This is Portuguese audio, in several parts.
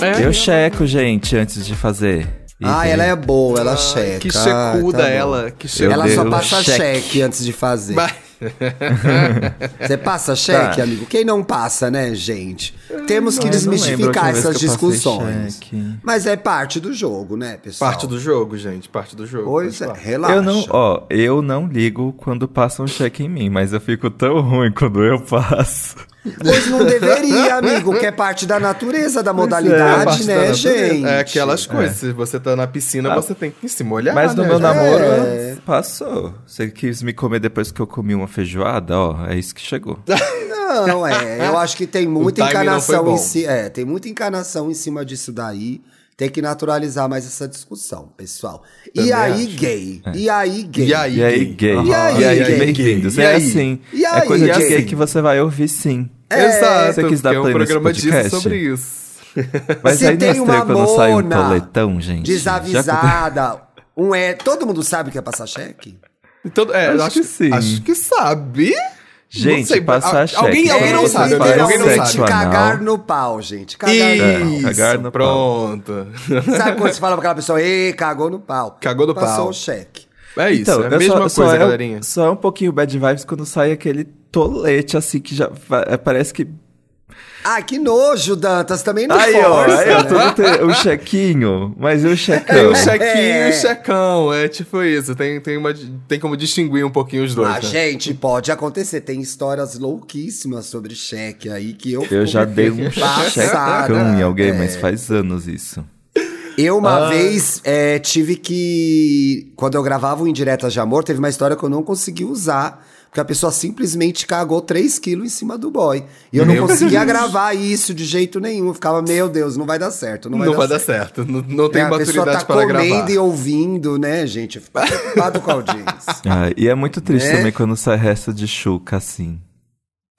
É. Eu checo, gente, antes de fazer. Ah, ela é boa, ela checa. Que Ah, checuda tá ela. Que Eu checuda. Ela só passa cheque. cheque. antes de fazer. Você passa cheque, Tá. amigo? Quem não passa, né, gente? Temos que não desmistificar essas discussões. cheque. Mas é parte do jogo, né, pessoal? Parte do jogo, gente. Parte do jogo. Pois é, relaxa. Eu não, ó, eu não ligo quando passam um cheque em mim, mas eu fico tão ruim quando eu passo. Pois não deveria, amigo, que é parte da natureza da É, modalidade, parte da né, natureza. gente? É aquelas coisas. Se você tá na piscina, Ah. você tem que se molhar. Mas no né, meu namoro É. passou. Você quis me comer depois que eu comi uma feijoada, ó, é isso que chegou. Não, é. Eu acho que tem muita bom. em si. É, tem muita encanação em cima disso daí. Tem que naturalizar mais essa discussão, pessoal. E aí, acho. gay? E aí, gay? E aí, E aí, gay? E aí, E aí, gay? bem-vindos. É assim. E é aí, coisa de gay? gay que você vai ouvir sim. Exato. Você quis dar é um programa disso sobre isso. Mas Se aí tem uma estranho quando sai um mona toletão, gente. Desavisada. Um é. Todo mundo sabe o que é passar cheque? Então, é, Acho acho, que sim. Acho que sabe. Gente, sei, passar a- cheque. Alguém, alguém É, não sabe. Alguém não sabe. cagar no pau, gente. Cagar no Isso, cagar no pau. pronto. Sabe quando você fala pra aquela pessoa, ei, cagou no pau. Cagou no Passou pau. o cheque. É isso, Então, é a eu mesma só, coisa, só galerinha. É, só é um pouquinho bad vibes quando sai aquele tolete, assim, que já é, parece que... Ah, que nojo, Dantas. Também não Aí, ó, força, aí, ó, né? tudo tem o chequinho, mas e o É checão? o chequinho É. e o checão, é tipo isso. Tem, tem, uma, tem como distinguir um pouquinho os dois. Ah, né? gente, pode acontecer. Tem histórias louquíssimas sobre cheque aí que eu Eu já dei um Passada. checão em alguém, É. mas faz anos isso. Eu uma Ah. vez é, tive que. Quando eu gravava o Indiretas de Amor, teve uma história que eu não consegui usar. Porque a pessoa simplesmente cagou 3 quilos em cima do boy. E eu não Meu conseguia Deus. gravar isso de jeito nenhum. Eu ficava, meu Deus, não vai dar certo. Não Não vai, vai, dar certo. Não, não tem É, a pessoa maturidade tá para comendo gravar. e ouvindo, né, gente? Eu fico preocupado com a audiência. Ah, e é muito triste Né? também quando sai resto de chuca, assim.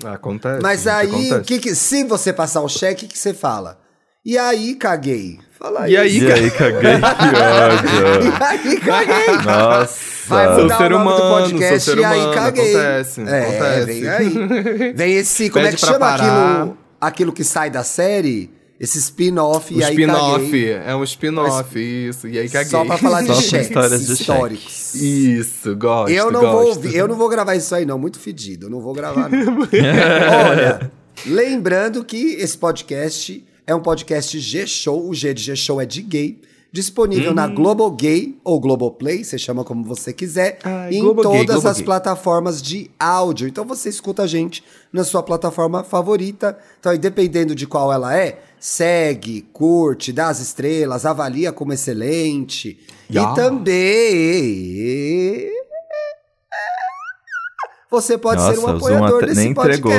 Acontece. Mas aí, acontece. que que, se você passar o cheque, o que você fala? E aí, caguei. Fala. E aí, E aí, caguei, que ódio. E aí, caguei. Nossa. Vai Sou ser o nome do humano, podcast sou ser e aí humano, caguei. acontece, é, acontece. vem aí. Vem esse, como é Pede que pra chama parar. aquilo, aquilo que sai da série? Esse spin-off e aí spin-off. caguei. É um spin-off, isso. E aí caguei. Só pra falar de cheques histórias de históricos. Isso, gosto, Eu não gosto. vou ouvir, eu não vou gravar isso aí não, muito fedido, eu não vou gravar não. Olha, lembrando que esse podcast é um podcast G-Show, o G de G-Show é de gay, disponível Uhum. na Globo Gay ou Globoplay, você chama como você quiser, Ai, e em Globo Gay, todas Globo as Gay. plataformas de áudio. Então você escuta a gente na sua plataforma favorita. Então, aí, dependendo de qual ela é, segue, curte, dá as estrelas, avalia como excelente. Ya. E também você pode ser um Nossa, o Zoom apoiador desse nem entregou.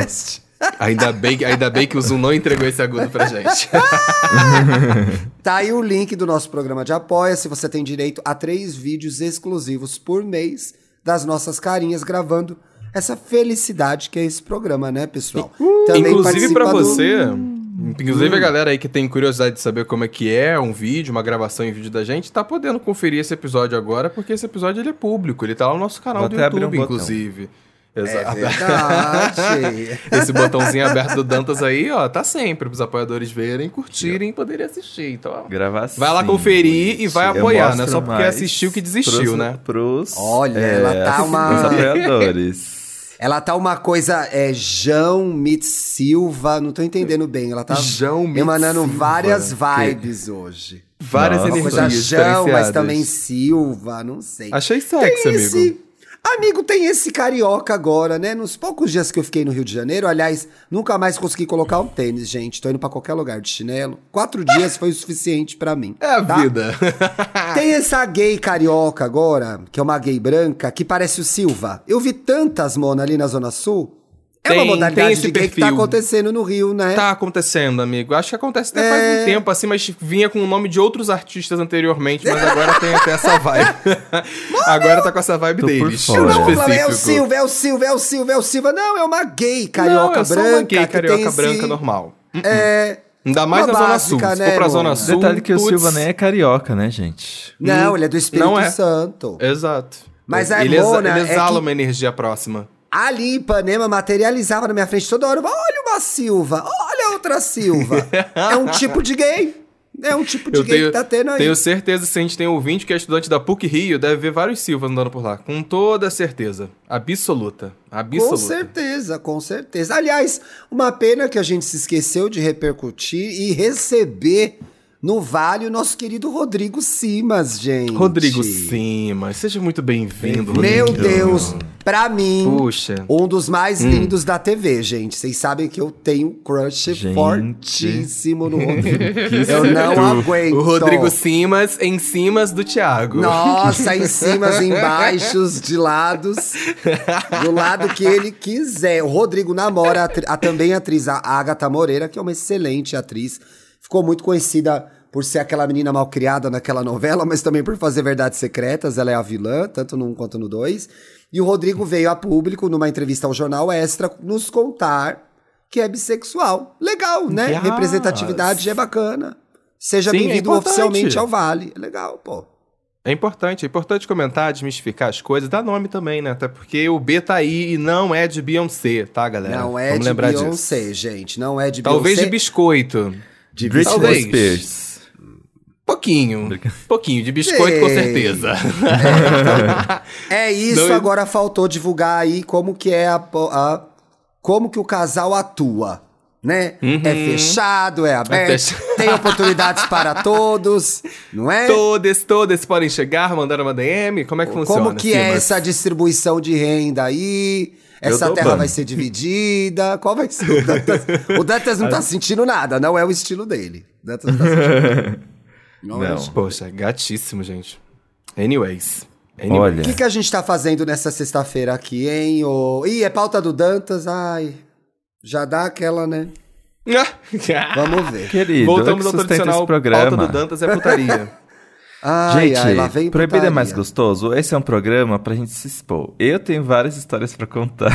Ainda bem, ainda bem que o Zoom não entregou esse agudo pra gente. Tá aí o link do nosso programa de apoia. Se você tem direito a três vídeos exclusivos por mês das nossas carinhas gravando essa felicidade que é esse programa, né, pessoal? Também Inclusive participa pra do- você, inclusive a galera aí que tem curiosidade de saber como é que é um vídeo, uma gravação em vídeo da gente, tá podendo conferir esse episódio agora, porque esse episódio ele é público, ele tá lá no nosso canal Vou do até abrir um YouTube, botão. É Exato. verdade. Esse botãozinho aberto do Dantas aí, ó, tá sempre pros apoiadores verem, curtirem e poderem assistir. Então, ó, Gravar Vai lá sim, conferir e vai apoiar, é mostro só porque assistiu que desistiu, pros, né? Pros, Olha, é, ela tá uma- Os apoiadores. Ela tá uma coisa, é João Mit Silva, não tô entendendo bem. Ela tá João emanando Silva, várias que- vibes hoje. Várias Nossa. Uma energias coisa João, mas também Silva, não sei. Achei sexy, amigo. Amigo, tem esse carioca agora, né? Nos poucos dias que eu fiquei no Rio de Janeiro, aliás, nunca mais consegui colocar um tênis, gente. Tô indo pra qualquer lugar de chinelo. Quatro dias foi o suficiente pra mim. É a tá? vida. Tem essa gay carioca agora, que é uma gay branca, que parece o Silva. Eu vi tantas, Mona, ali na Zona Sul. É Tem- uma modalidade tem esse de gay que tá perfil. acontecendo no Rio, né? Tá acontecendo, amigo. Acho que acontece até faz É. um tempo, assim, mas vinha com o nome de outros artistas anteriormente, mas agora tem até essa vibe. agora tá com essa vibe deles. Eu não vou é o Silva, é o Silva, é o Silva, é o Silva. Não, é uma gay carioca Não, é branca. uma gay carioca tem esse- branca normal. É. Ainda mais Uma na Zona básica, Sul. Se né, for pra? Zona Sul. Detalhe que o putz, Silva nem é carioca, né, gente? Não, Hum, ele é do Espírito não é. Santo. Exato. Mas a ele, exa- Mona ele é exala que- uma energia próxima. Ali em Ipanema materializava na minha frente toda hora. Olha uma Silva, olha outra Silva. é um tipo de gay. É um tipo de Eu gay tenho, que tá tendo aí. tenho certeza que se a gente tem ouvinte que é estudante da PUC Rio, deve ver vários Silvas andando por lá. Com toda certeza. Absoluta. Absoluta. Com certeza, com certeza. Aliás, uma pena que a gente se esqueceu de repercutir e receber no Vale o nosso querido Rodrigo Simas, gente. Rodrigo Simas, seja muito bem-vindo, Meu Rodrigo. Deus, pra mim, Puxa. um dos mais Hum. lindos da TV, gente. Vocês sabem que eu tenho um crush Gente. fortíssimo no Rodrigo. eu não aguento. O Rodrigo Simas em cimas do Thiago. Nossa, em cima, em baixos, de lados. Do lado que ele quiser. O Rodrigo namora a, a também atriz, a Agatha Moreira, que é uma excelente atriz. Ficou muito conhecida por ser aquela menina mal criada naquela novela, mas também por fazer Verdades Secretas. Ela é a vilã, tanto no 1 quanto no 2. E o Rodrigo veio a público, numa entrevista ao Jornal Extra, nos contar que é bissexual. Legal, né? Yes. Representatividade é bacana. Seja é bem-vindo importante. oficialmente ao Vale. É legal, pô. É importante, é importante comentar, desmistificar as coisas, dar nome também, né? Até porque o B tá aí e não é de Beyoncé, tá, galera? Não é Vamos de Beyoncé, disso. gente. Não é de Talvez Beyoncé. de biscoito. De Britney Talvez. Spears. Pouquinho. Pouquinho, de biscoito com certeza. É isso, Não, agora faltou divulgar aí como que é a, a- como que o casal atua, né? É fechado, é aberto, Uhum. fechado. tem oportunidades para todos, não é? todos, todos podem chegar, mandar uma DM. Como é que funciona? Como que é essa distribuição de renda aí? Essa terra ban. vai ser dividida? Qual vai ser o Dantas? o Dantas não tá sentindo nada, não é o estilo dele. O Dantas não tá sentindo nada. Não, é o Não. Poxa, gatíssimo, gente. Anyways. Anyways. Olha, O que, que a gente tá fazendo nessa sexta-feira aqui, hein? Ô... Ih, é pauta do Dantas? Ai, já dá aquela, né? Vamos ver. querido, Voltamos eu ao tradicional programa. pauta do Dantas é putaria. Ai, gente, ai, lá vem Proibido é mais gostoso. Esse é um programa pra gente se expor. Eu tenho várias histórias pra contar.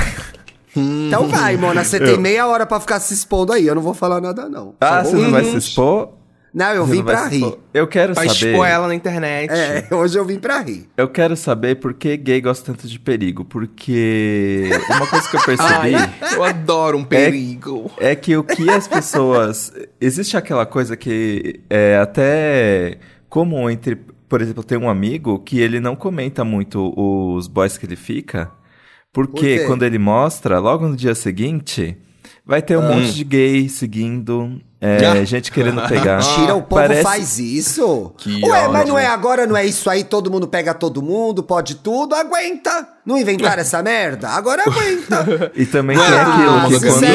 Então vai, Mona, você tem meia hora pra ficar se expondo aí. Eu não vou falar nada, não. Ah, você não vai se expor? Não, eu Você vim não pra rir. expor? Eu quero pra saber. expor ela na internet. É, hoje eu vim pra rir. Eu quero saber por que gay gosta tanto de perigo. Porque uma coisa que eu percebi Ai, eu adoro um perigo. é que o que as pessoas. Existe aquela coisa que é até comum entre. Por exemplo, tem um amigo que ele não comenta muito os boys que ele fica. Por Porque quê? quando ele mostra, logo no dia seguinte, vai ter um monte de gay seguindo, é, Ah. gente querendo pegar. Tira, o povo Parece- faz isso. Que Ué, mas ódio. não é agora, não é isso aí, todo mundo pega todo mundo, pode tudo, aguenta. Não inventaram essa merda? Agora aguenta. E também tem aquilo que quando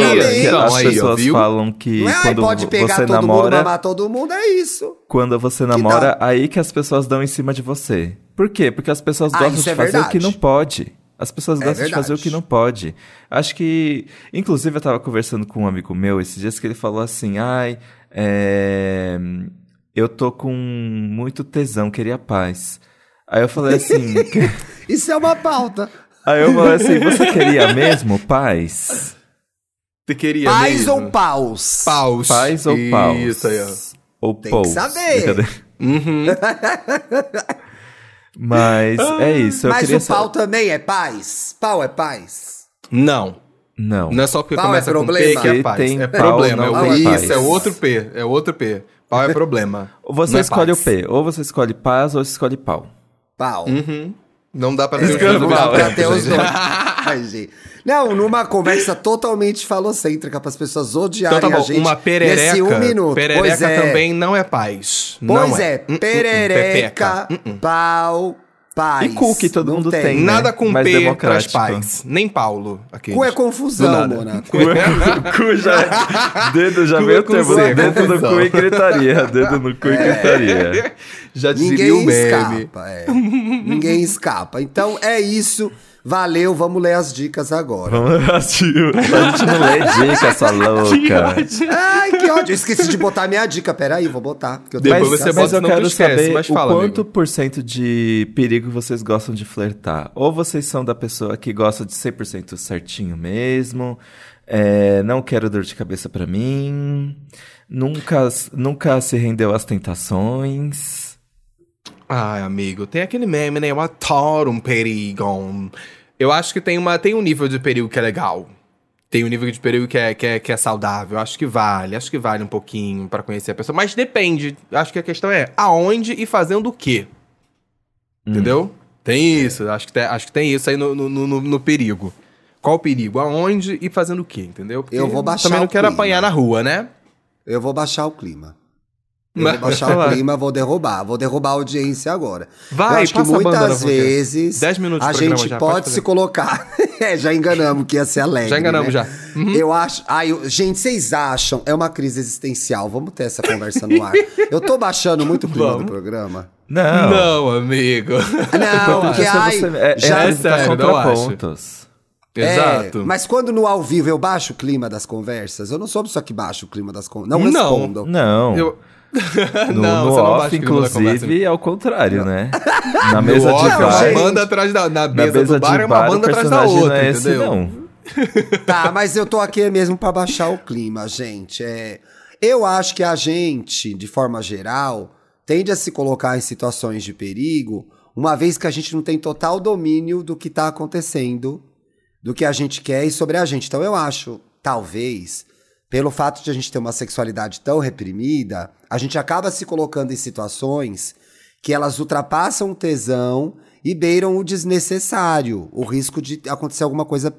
que as pessoas falam que Não é, quando pode pegar você todo mundo, namora, mamar todo mundo, é isso. quando você namora, aí que as pessoas dão em cima de você. Por quê? Porque as pessoas Ah, gostam de é fazer o verdade. que não pode. As pessoas É gostam de fazer o que não pode. Acho que. Inclusive, eu tava conversando com um amigo meu esses dias que ele falou assim: ai, é, eu tô com muito tesão, queria paz. Aí eu falei assim. Isso é uma pauta. aí eu falei assim: você queria mesmo paz? Você queria Paz mesmo? ou paus? Paus. Paz ou paus? Isso aí, ó. Ou Tem que pous? saber. Brincadeira. Uhum. Mas é isso. Eu Mas o pau sa- também é paz? Pau é paz? Não. Não. Não é só porque Pau começa é com P problema? que é paz. tem é pau, problema. não é o- tem isso, paz. é outro P. É outro P. Pau é problema. Ou você Não é escolhe paz. o P. Ou você escolhe paz ou você escolhe pau. Pau. Uhum. Não dá pra ter os dois o ao pau, mesmo Pra tempo, ter os gente. dois. Não, numa conversa totalmente falocêntrica para as pessoas odiarem Então tá a bom, gente. uma perereca. Nesse um minuto. Perereca pois é. também não é paz. Pois não é, uh, uh, perereca. Uh, uh. pau, paz. E cu, que todo Não mundo tem, né? Nada com Mais P traz democrático. paz. Nem Paulo. Aqueles. Cu é Do confusão, nada. Mona. Cu, cu já. Dedo já Cu veio é com Dedo no confusão. cu e gritaria. Dedo no cu e gritaria. Já diria Ninguém o meme. escapa, é. Ninguém escapa. Então é isso. Valeu, vamos ler as dicas agora. Vamos assistir. A gente não lê dica, essa louca. Ai, que ódio. Eu esqueci de botar minha dica. Peraí, vou botar. eu tô Depois Mas, você mas eu tu quero esquece, saber mas o fala, quanto amigo. por cento de perigo vocês gostam de flertar. Ou vocês são da pessoa que gosta de 100% certinho mesmo, é, não quero dor de cabeça pra mim, nunca, nunca se rendeu às tentações. Ai, amigo, tem aquele meme, né? Eu adoro um perigo. Eu acho que tem, uma, tem um nível de perigo que é legal. tem um nível de perigo que é, que, é, que é saudável. Acho que vale, acho que vale um pouquinho pra conhecer a pessoa. Mas depende. Acho que a questão é aonde e fazendo o quê. Entendeu? Tem isso, acho que tem, acho que tem isso aí no, no, no, no perigo. Qual o perigo? Aonde e fazendo o quê, entendeu? Porque Eu vou baixar Também não quero clima. apanhar na rua, né? Eu vou baixar o clima. Eu Mas- vou baixar o clima, vou derrubar. Vou derrubar a audiência agora. Vai, Eu acho que muitas vezes Dez minutos a gente já, pode pode se colocar. é, já enganamos que ia ser alegre. Já enganamos, né? já. Uhum. Eu acho. Ai, eu- gente, vocês acham? É uma crise existencial. Vamos ter essa conversa no ar. Eu tô baixando muito o clima Vamos. do programa. Não. Não, amigo. Não, porque Isso ai, você, é, já é, é sério, tá eu contrapontos. É, Exato. mas quando no ao vivo eu baixo o clima das conversas, eu não sou só que baixo o clima das conversas. Não Não. respondam. Não. Eu... No, não, no você não off, baixa o clima da conversa. inclusive, é o contrário, né? Na mesa de off, é uma bar. gente. banda atrás da. Na Na mesa, mesa do bar de é uma bar, banda atrás da outra, não é esse, entendeu? não. Tá, mas eu tô aqui mesmo pra baixar o clima, gente. É, eu acho que a gente, de forma geral, tende a se colocar em situações de perigo, uma vez que a gente não tem total domínio do que tá acontecendo, do que a gente quer e sobre a gente. Então eu acho, talvez, pelo fato de a gente ter uma sexualidade tão reprimida, a gente acaba se colocando em situações que elas ultrapassam o tesão e beiram o desnecessário, o risco de acontecer alguma coisa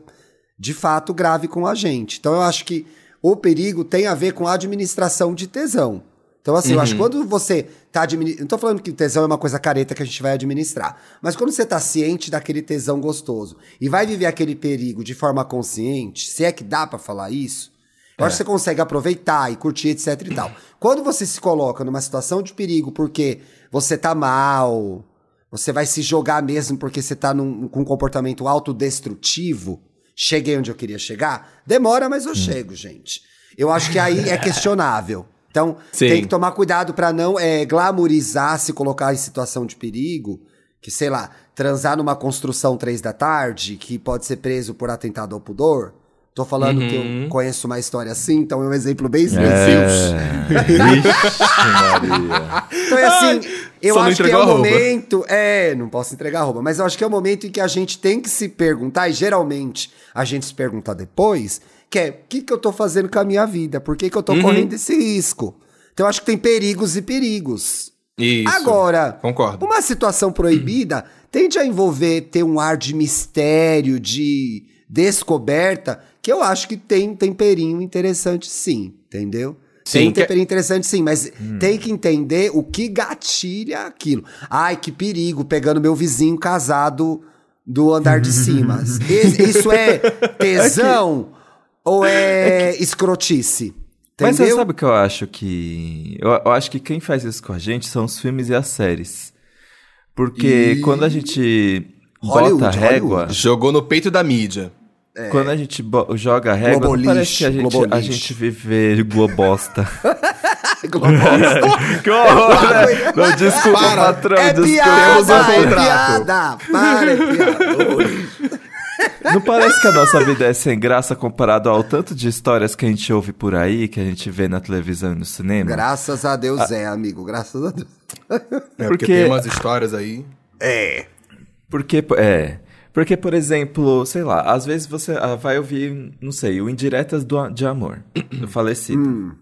de fato grave com a gente. Então eu acho que o perigo tem a ver com a administração de tesão. Então, assim, eu acho que quando você tá administrando. Não tô falando que o tesão é uma coisa careta que a gente vai administrar. Mas quando você tá ciente daquele tesão gostoso e vai viver aquele perigo de forma consciente, se é que dá pra falar isso, eu acho que você consegue aproveitar e curtir, etc e tal. Quando você se coloca numa situação de perigo porque você tá mal, você vai se jogar mesmo porque você tá num- com um comportamento autodestrutivo, cheguei onde eu queria chegar, demora, mas eu chego, gente. Eu acho que aí é questionável. Então, Sim. tem que tomar cuidado pra não é, glamorizar, se colocar em situação de perigo, que, sei lá, transar numa construção três da tarde, que pode ser preso por atentado ao pudor. Tô falando que Uhum. eu conheço uma história assim, então é um exemplo bem específico. É. Vixe, Maria. Então é assim, eu Só acho que é o momento. É, não posso entregar a roupa, mas eu acho que é o momento em que a gente tem que se perguntar, e geralmente a gente se pergunta depois, que é: o que, que eu tô fazendo com a minha vida? Por que, que eu tô Uhum. correndo esse risco? Então eu acho que tem perigos e perigos. Isso. Agora, Concordo. uma situação proibida tende a envolver ter um ar de mistério, de descoberta, que eu acho que tem um temperinho interessante sim, entendeu? Sim, tem um que- temperinho interessante sim, mas tem que entender o que gatilha aquilo. Ai, que perigo, pegando meu vizinho casado do andar de cima. Is- Isso é tesão ou é escrotice? Mas você Entendeu? sabe o que eu acho que. Eu, eu acho que quem faz isso com a gente são os filmes e as séries. Porque E- quando a gente Hollywood, bota a régua, Hollywood. Jogou no peito da mídia. Quando a gente joga a régua, não Globoliche, parece que a gente, a gente vive globosta. Globosa. que horror, né? Não, desculpa, Para. patrão, É desculpa. Piada, é piada. Para, é piada. Não parece que a nossa vida é sem graça comparado ao tanto de histórias que a gente ouve por aí, que a gente vê na televisão e no cinema? Graças a Deus é, amigo. Graças a Deus. É, porque... Porque- tem umas histórias aí. É. Porque, é. Porque, por exemplo, sei lá, às vezes você ah, vai ouvir, não sei, o Indiretas do, de Amor, do falecido.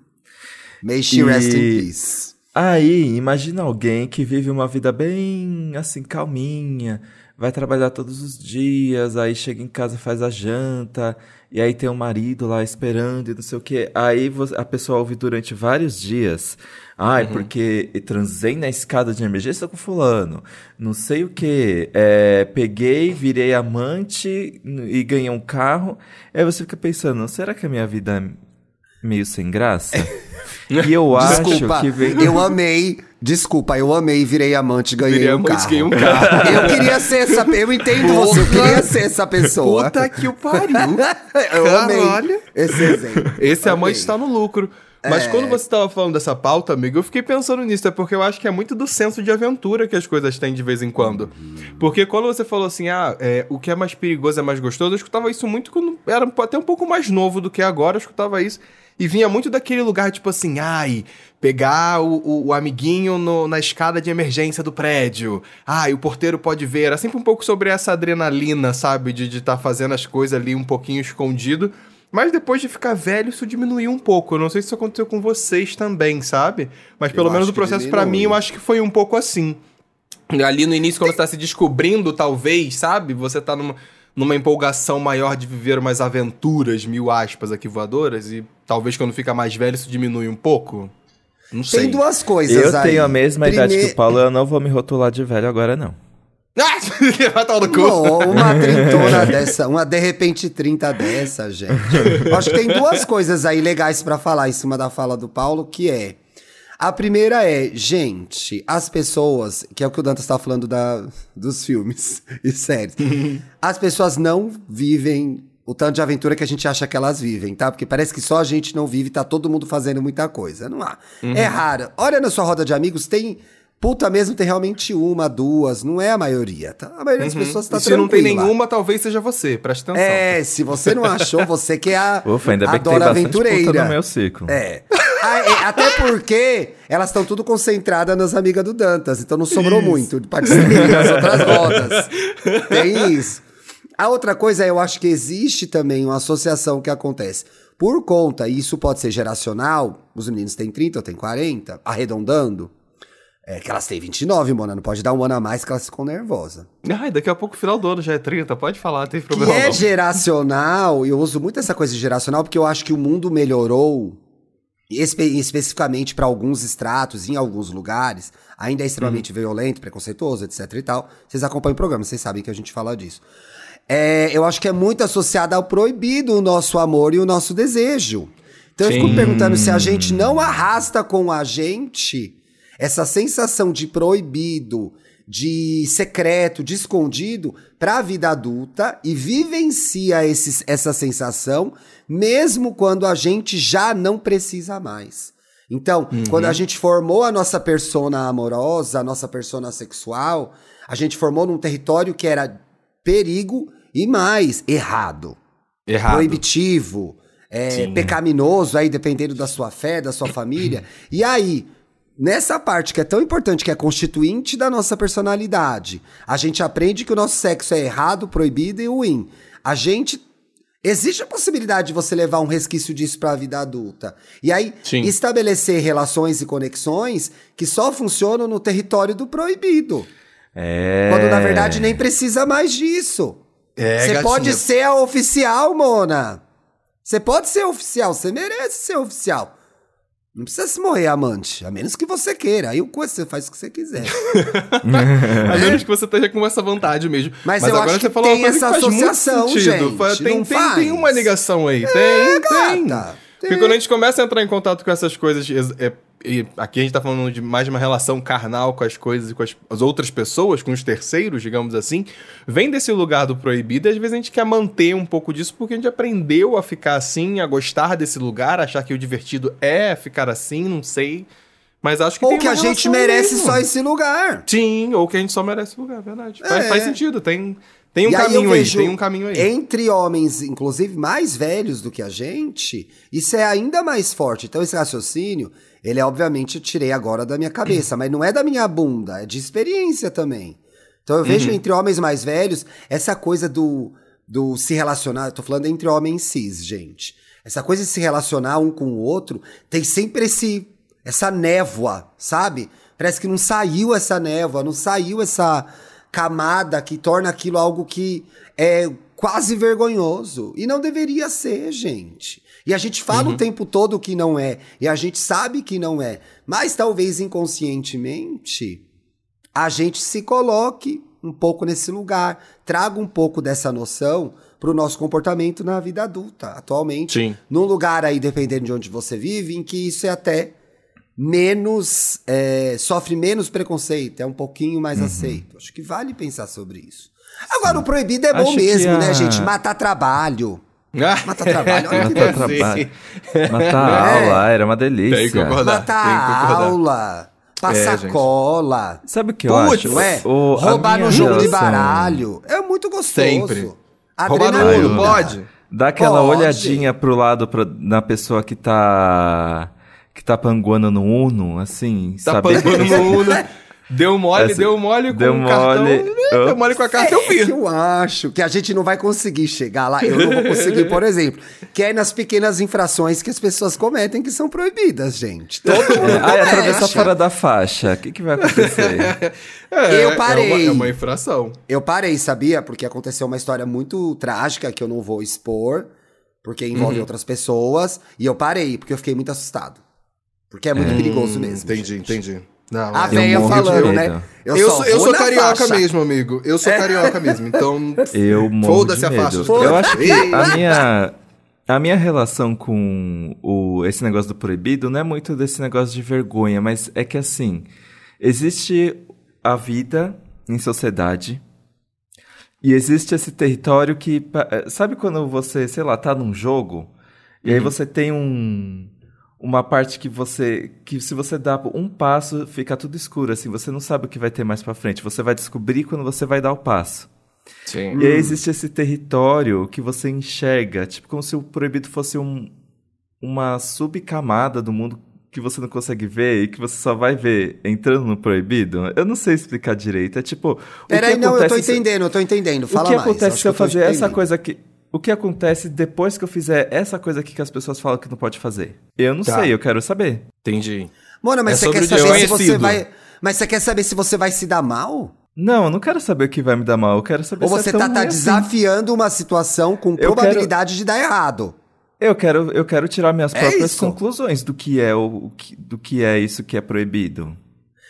May she E- rest in peace. Aí, imagina alguém que vive uma vida bem assim, calminha, vai trabalhar todos os dias, aí chega em casa, faz a janta, e aí tem um marido lá esperando e não sei o quê. Aí a pessoa ouve durante vários dias. Ai, porque eu transei na escada de emergência com fulano. Não sei o quê. É, peguei, virei amante e ganhei um carro. Aí você fica pensando, será que a minha vida é meio sem graça? E eu acho Desculpa, que vem. eu amei. Desculpa, eu amei, virei amante, ganhei Virei um amante, carro. ganhei um carro. Eu queria ser essa... Eu entendo você, eu queria ser essa pessoa. Puta que o pariu. eu amei Caralho. esse exemplo. Esse amante Amei. está no lucro. Mas É. quando você tava falando dessa pauta, amigo, eu fiquei pensando nisso, é porque eu acho que é muito do senso de aventura que as coisas têm de vez em quando. Porque quando você falou assim, ah, é, o que é mais perigoso é mais gostoso, eu escutava isso muito quando era até um pouco mais novo do que agora, eu escutava isso. E vinha muito daquele lugar, tipo assim, ai, pegar o, o- o amiguinho no- na escada de emergência do prédio. Ai, o porteiro pode ver. Era sempre um pouco sobre essa adrenalina, sabe? De estar fazendo as coisas ali um pouquinho escondido. Mas depois de ficar velho, isso diminuiu um pouco. Eu não sei se isso aconteceu com vocês também, sabe? Mas pelo Eu menos o processo pra diminui. mim, eu acho que foi um pouco assim. Ali no início, quando você tá se descobrindo, talvez, sabe? Você tá numa, numa empolgação maior de viver umas aventuras, mil aspas aqui voadoras, e talvez quando fica mais velho isso diminui um pouco. Não sei. Tem duas coisas Eu aí. tenho a mesma idade Prime- que o Paulo, eu não vou me rotular de velho agora, não. Ah! Vai tomar no cu. Não, uma trintona dessa, uma de repente 30 dessa, gente. Acho que tem duas coisas aí legais pra falar em cima da fala do Paulo, que é. A primeira é, gente, as pessoas, que é o que o Dantas tá falando da, dos filmes e séries. as pessoas não vivem o tanto de aventura que a gente acha que elas vivem, tá? Porque parece que só a gente não vive, tá todo mundo fazendo muita coisa. Não há. É raro. Olha na sua roda de amigos, tem. Puta mesmo, tem realmente uma, duas, não é a maioria, tá? A maioria das pessoas tá E se não tem nenhuma, talvez seja você. Presta atenção. É, se você não achou, você que é a Ufa, ainda bem que tem aventureira. puta no meu ciclo. É. Ah, é, Até porque elas estão tudo concentradas nas amigas do Dantas, então não sobrou muito de participar das outras rodas. Tem isso. A outra coisa é, eu acho que existe também uma associação que acontece. Por conta, e isso pode ser geracional, os meninos têm 30, eu tenho 40, arredondando, é que elas têm 29, Mona, não pode dar um ano a mais que elas ficam nervosas. Ai, daqui a pouco o final do ano já é 30, pode falar, não tem Que problema é não. geracional, e eu uso muito essa coisa de geracional porque eu acho que o mundo melhorou, espe- especificamente para alguns estratos, em alguns lugares, ainda é extremamente violento, preconceituoso, etc e tal. Vocês acompanham o programa, vocês sabem que a gente fala disso. É, eu acho que é muito associado ao proibido o nosso amor e o nosso desejo. Então eu fico Sim. perguntando se a gente não arrasta com a gente essa sensação de proibido, de secreto, de escondido para a vida adulta e vivencia esses, essa sensação mesmo quando a gente já não precisa mais. Então, quando a gente formou a nossa persona amorosa, a nossa persona sexual, a gente formou num território que era perigo e mais errado Errado. proibitivo, é, pecaminoso, aí dependendo da sua fé, da sua família. E aí, nessa parte que é tão importante, que é constituinte da nossa personalidade, a gente aprende que o nosso sexo é errado, proibido e ruim. A gente. Existe a possibilidade de você levar um resquício disso para a vida adulta. E aí, Sim. estabelecer relações e conexões que só funcionam no território do proibido. É. Quando na verdade nem precisa mais disso. É, Você pode ser a oficial, Mona. Você pode ser oficial, você merece ser oficial. Não precisa se morrer amante, a menos que você queira. Aí o cu você faz o que você quiser. A menos que você esteja com essa vontade mesmo. Mas eu agora acho você que falou tem uma coisa essa que faz muito associação, sentido. gente, Tem, não tem, faz? tem uma ligação aí. tem, tem. gata, Porque tem. quando a gente começa a entrar em contato com essas coisas, é- e aqui a gente tá falando de mais de uma relação carnal com as coisas e com as, as outras pessoas, com os terceiros, digamos assim, vem desse lugar do proibido e às vezes a gente quer manter um pouco disso porque a gente aprendeu a ficar assim, a gostar desse lugar, achar que o divertido é ficar assim, não sei. Mas acho que Ou que a gente merece mesmo. só esse lugar. Sim, ou que a gente só merece lugar, verdade. Faz, É. faz sentido, tem, tem um E aí caminho aí, vejo tem um caminho aí. Entre homens, inclusive mais velhos do que a gente, isso é ainda mais forte. Então, esse raciocínio, ele é obviamente eu tirei agora da minha cabeça, mas não é da minha bunda, é de experiência também. Então eu Uhum. vejo entre homens mais velhos essa coisa do, do se relacionar. Eu tô falando entre homens cis, gente. Essa coisa de se relacionar um com o outro tem sempre esse essa névoa, sabe? Parece que não saiu essa névoa, não saiu essa camada que torna aquilo algo que é quase vergonhoso. E não deveria ser, gente. E a gente fala o tempo todo que não é. E a gente sabe que não é. Mas talvez inconscientemente a gente se coloque um pouco nesse lugar, traga um pouco dessa noção para o nosso comportamento na vida adulta, atualmente. Sim. Num lugar aí, dependendo de onde você vive, em que isso é até menos. é, sofre menos preconceito, é um pouquinho mais aceito. Acho que vale pensar sobre isso. Agora, o proibido é bom Acho mesmo, a- né, gente? Matar trabalho. Matar trabalho, olha que Matar delícia. trabalho. Matar É. aula, era uma Tem que delícia. concordar. Matar tem que concordar. aula, passar É, cola. Sabe o que eu Putz, acho? é? O- a Roubar no jogo de baralho. É muito gostoso. Sempre. Roubar no. Uno, pode? Dá aquela Pode. olhadinha pro lado pra, na pessoa que tá. que tá panguando no Uno, assim, Tá saber que panguando você- no Uno. Deu mole, Essa- deu mole com deu o cartão. mole. Deu mole com a carta, eu É vi. que eu acho que a gente não vai conseguir chegar lá. Eu não vou conseguir, por exemplo. Que é nas pequenas infrações que as pessoas cometem que são proibidas, gente. Todo mundo É, ai, atravessar fora da faixa. O que, que vai acontecer? É, Eu parei. É uma, é uma infração. Eu parei, sabia? Porque aconteceu uma história muito trágica que eu não vou expor, porque envolve Uhum. outras pessoas. E eu parei, porque eu fiquei muito assustado. Porque é muito perigoso mesmo. Entendi, gente. entendi. Não, A é. falando, né? Eu, só sou, eu sou carioca faixa. mesmo, amigo. Eu sou carioca mesmo. Então, Eu morro Foda-se de a medo. faixa Eu acho que a minha, a minha relação com o, esse negócio do proibido não é muito desse negócio de vergonha, mas é que assim, existe a vida em sociedade e existe esse território que... eh, Sabe quando você, sei lá, tá num jogo e aí você tem um... Uma parte que você. que se você dá um passo, fica tudo escuro, assim, você não sabe o que vai ter mais pra frente. Você vai descobrir quando você vai dar o passo. sim. E aí existe esse território que você enxerga, tipo como se o proibido fosse um, uma subcamada do mundo que você não consegue ver e que você só vai ver entrando no proibido. Eu não sei explicar direito. É tipo. o Peraí, que não, eu tô acontece se- entendendo, eu tô entendendo. Fala o que mais. acontece acho se eu que tô fazer essa entendendo. coisa aqui? O que acontece depois que eu fizer essa coisa aqui que as pessoas falam que não pode fazer? Eu não Tá. sei, eu quero saber. Entendi. Mona, mas É você quer saber se você vai. Mas você quer saber se você vai se dar mal? Não, eu não quero saber o que vai me dar mal, eu quero saber Ou se você é tá, tá assim. desafiando uma situação com Eu probabilidade de dar errado? Eu quero, eu quero tirar minhas É próprias isso. conclusões do que é o, do que é isso que é proibido.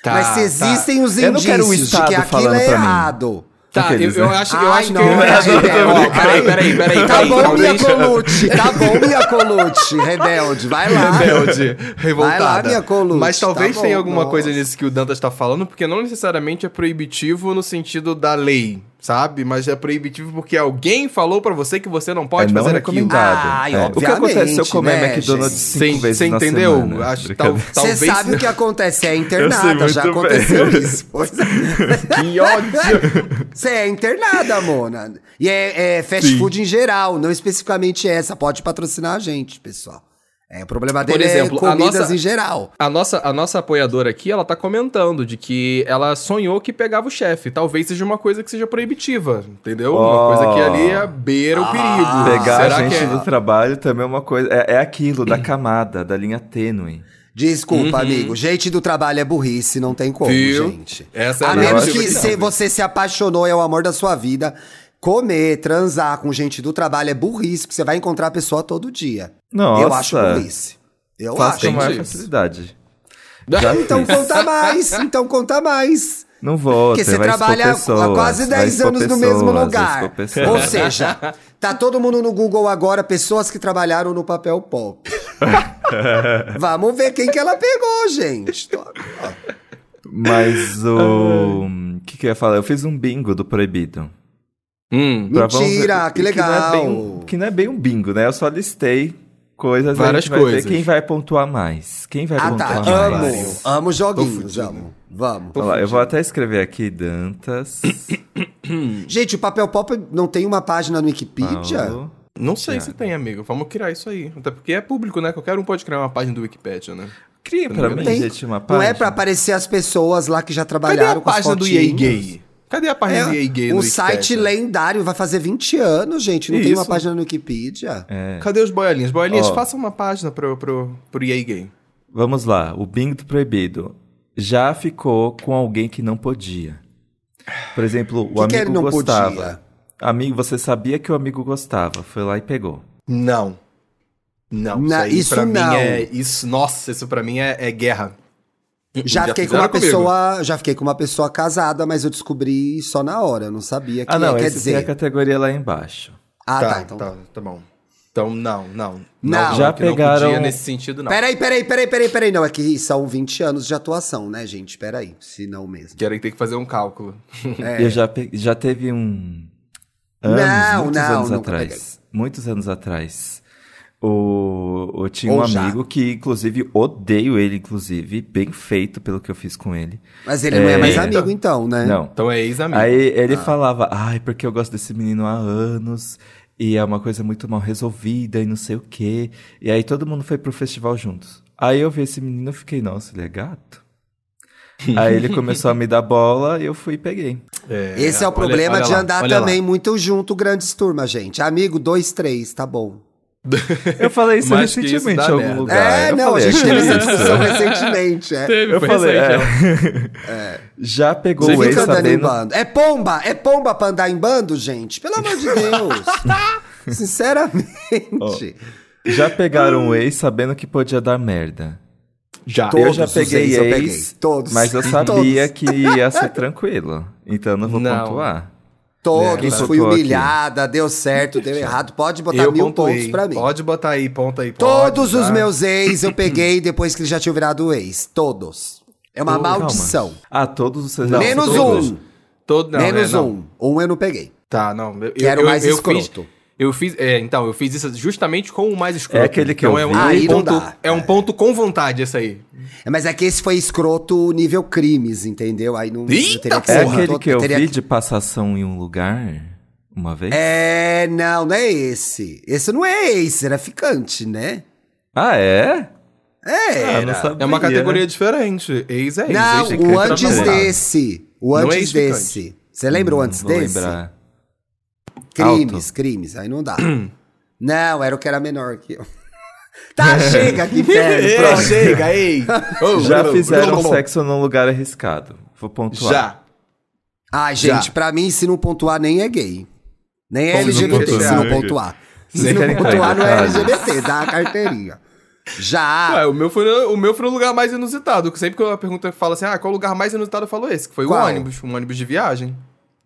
Tá, mas se existem os Eu não quero o indícios de que aquilo é errado. Tá, eu, Aqueles, eu né? acho, eu Ai, acho não, que. é, É, ó, é, peraí, peraí, peraí. Tá bom, minha Colute. Tá bom, minha Colute. Rebelde, vai lá. Rebelde, revoltada. Vai lá, minha Colute, Mas talvez tá tenha bom, alguma nossa. coisa nisso que o Dantas tá falando, porque não necessariamente é proibitivo no sentido da lei, sabe? Mas é proibitivo porque alguém falou pra você que você não pode é não fazer aquilo. Ai, É. O que acontece se eu obviamente, comer né, McDonald's gente? cinco Você vezes você entendeu? semana? Acho que tal, Brincadeira. Você talvez. sabe o que acontece, é internada, já bem. aconteceu isso. Pois é. Que ódio! Você é internada, Mona. E é, é fast Sim. food em geral, não especificamente essa. Pode patrocinar a gente, pessoal. É, o problema dele exemplo, é a comidas nossa- em geral. A nossa, a nossa apoiadora aqui, ela tá comentando de que ela sonhou que pegava o chefe. Talvez seja uma coisa que seja proibitiva, entendeu? Ó. Uma coisa que ali é beira o perigo. Pegar Será a gente que é? do trabalho também é uma coisa. É, é aquilo da camada, da linha tênue. Desculpa, amigo. Gente do trabalho é burrice, não tem como, Uhum. Viu? gente. Essa é a a menos que que se você se apaixonou, é o amor da sua vida. Comer, transar com gente do trabalho é burrice, porque você vai encontrar a pessoa todo dia. Nossa. Eu acho burrice. Eu Faço acho. maior Entendi. facilidade. Já Então fiz. conta mais, então conta mais. Não vou, Porque você trabalha pessoas, há quase vai 10 expor anos no pessoas, mesmo vai lugar. Ou seja, tá todo mundo no Google agora, pessoas que trabalharam no papel pop. Vamos ver quem que ela pegou, gente. Mas o. O que, que eu ia falar? Eu fiz um bingo do proibido. Hum, Mentira, ver- que Não é, legal. bem, que não é bem um bingo, né? Eu só listei coisas. Várias a coisas. ver quem vai pontuar mais. Quem vai Ah, pontuar tá. mais? Amo. Amo joguinhos, amo. Vamos. Olha lá, eu vou até escrever aqui, Dantas. Gente, o papel pop não tem uma página no Wikipedia? Paulo. não sei se tem, amigo. Vamos criar isso aí. Até porque é público, né? Qualquer um pode criar uma página do Wikipedia, né? Cria pra mim, Tem. gente, uma Não página. é pra aparecer as pessoas lá que já Cadê trabalharam a com as página do? EA Gay? Cadê a página Gay É, no um site lendário, vai fazer 20 anos, gente. Não tem uma Isso. página no Wikipedia. É. Cadê os boiolinhas? Boiolinhas, Ó. façam uma página pro, pro, pro EA Gay. Vamos lá, o bingo do proibido. Já ficou com alguém que não podia. Por exemplo, o Que que amigo ele não gostava. podia? Amigo, você sabia que o amigo gostava, foi lá e pegou. Não. Não, Na- isso, aí isso pra não. mim é. Isso, nossa, isso pra mim é, é guerra. Já, fiquei com uma comigo. pessoa, já fiquei com uma pessoa casada, mas eu descobri só na hora, eu não sabia que Ah, não, quer esse dizer. tem a categoria lá embaixo. Ah, tá, tá, então. tá, tá bom. Então, não, não. Não. Já que não pegaram- podia nesse sentido, não. Peraí, peraí, peraí, peraí, peraí. Não, é que são 20 anos de atuação, né, gente? Peraí, se não mesmo. Quero ter que fazer um cálculo. É. Eu já, pe- já teve um. Anos, Não, muitos não, anos atrás. Muitos anos atrás. O, eu tinha Ou um já. amigo que, inclusive, odeio ele, inclusive, bem feito pelo que eu fiz com ele. Mas ele não é mais É. amigo, então, né? Não. Então é ex-amigo. Aí ele Ah. falava, ai, porque eu gosto desse menino há anos, e é uma coisa muito mal resolvida, e não sei o quê. E aí todo mundo foi pro festival juntos. Aí eu vi esse menino e fiquei, nossa, ele é gato. Aí ele começou a me dar bola e eu fui e peguei. Esse é o olha- problema olha de lá, andar olha lá. também muito junto, grandes turmas, gente. Amigo, dois, três, tá bom. Eu falei isso isso recentemente dá em algum merda. lugar. é, Eu não, a falei gente teve essa discussão recentemente. É. Teve, Eu falei, recente, é. ó. Já pegou Você o ex sabendo... bando. É pomba, é pomba pra andar em bando, gente? Pelo amor de Deus. Sinceramente. Já pegaram o ex sabendo que podia dar merda. Já. Todos eu já peguei ex eu peguei. Todos. mas eu sabia que ia ser tranquilo. Então eu não vou Não. pontuar. Todos, É, fui pontuou aqui. humilhada, deu certo, deu errado. Pode botar Eu mil pontuei. pontos pra mim. Pode botar aí, ponta aí. Todos pode, os tá? meus ex eu peguei depois que eles já tinham virado ex. Todos. É uma Oh, calma. maldição. Ah, todos os seus Menos todos. um. Todo, não, Menos é, um. Um eu não peguei. Tá, não. Eu, Que era o mais eu escroto. Fiz, eu fiz, é, então, eu fiz isso justamente com o mais escroto. É aquele que então eu é um, vi. Aí não ponto, dá. É um ponto com vontade esse aí. É, Mas é que esse foi escroto nível crimes, entendeu? Aí não Eita, teria que É ser Porra, aquele que eu teria vi que- de passação em um lugar uma vez? É, não, não é esse. Esse não é esse, era ficante, né? Ah, é? É. Ah, não sabia. É uma categoria diferente. Ex é ex. Não, ex, que o antes desse. O Não é antes desse. Você lembra o antes Hum, Vou desse? lembrar. Crimes, Alto. crimes. Aí não dá. não, era o que era menor que eu. tá, chega, que. Ei, Pronto. chega, ei. Oh, Já fizeram sexo num lugar arriscado. Vou pontuar. Já. Já. gente, pra mim, se não pontuar, nem é gay. Nem é LGBT, se não pontuar? Se não em pontuar, não é? LGBT, dá a carteirinha. Já. Ué, o meu, foi, no- o meu foi no lugar mais inusitado. que Sempre que eu pergunto, eu falo assim, ah, qual o lugar mais inusitado? Eu falo esse, que foi Qual? o ônibus, um ônibus de viagem.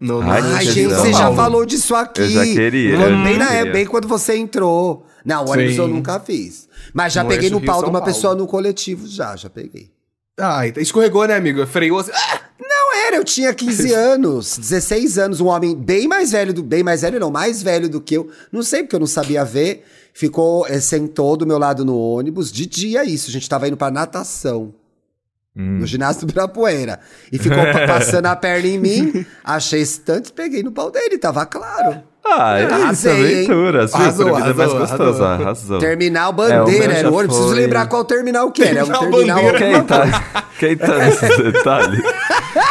No, no- Ai, gente, você já falou disso aqui. Eu já queria, Bem, na bem quando você entrou. Não, o ônibus Sim. eu nunca fiz. Mas já No peguei no pau de Rio-São uma Paulo. pessoa no coletivo, já, já peguei. Ah, então escorregou, né, amigo? Freou assim. Ah! Não era, eu tinha 15 anos, 16 anos, um homem bem mais velho do bem mais velho não, mais velho do que eu. Não sei porque eu não sabia ver. Ficou, eh, sentou do meu lado no ônibus, de dia isso, a gente tava indo pra natação. Hum. No ginásio do Ibirapuera. E ficou pa- passando a perna em mim. Achei tanto, peguei no pau dele, tava claro. Ah, é isso, Arrasei, hein? aventuras. viu? Arrasou, Por vida é mais arrasou, gostosa. arrasou. Arrasou. Terminal É, o Bandeira meu era o ônibus. Preciso lembrar qual terminal que era. É um Terminal terminal. Bandeira. Quem tá, quem tá nesses detalhes?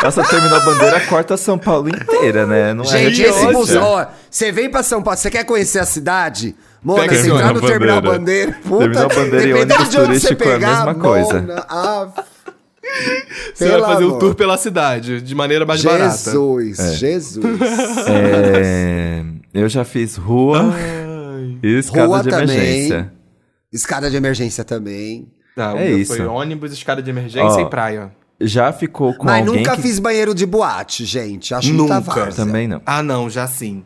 Essa terminal bandeira corta São Paulo inteira, né? Não Gente, é esse ó, você vem pra São Paulo, você quer conhecer a cidade? Mona, Pega você entrar no Terminal Bandeira. Puta, Terminal Bandeira e dependendo ônibus de onde você turístico é a pegar, mesma coisa. Mona, ah, Você pelo vai fazer amor. o tour pela cidade, de maneira mais barata. Jesus, Jesus. É, eu já fiz rua e escada Rua de também. emergência. Escada de emergência também. Tá, o É isso. Foi ônibus, escada de emergência Ó, e praia. Já ficou com Mas alguém nunca que... fiz banheiro de boate, gente. Acho muita Nunca. várzea. Também não. Ah, não, já sim.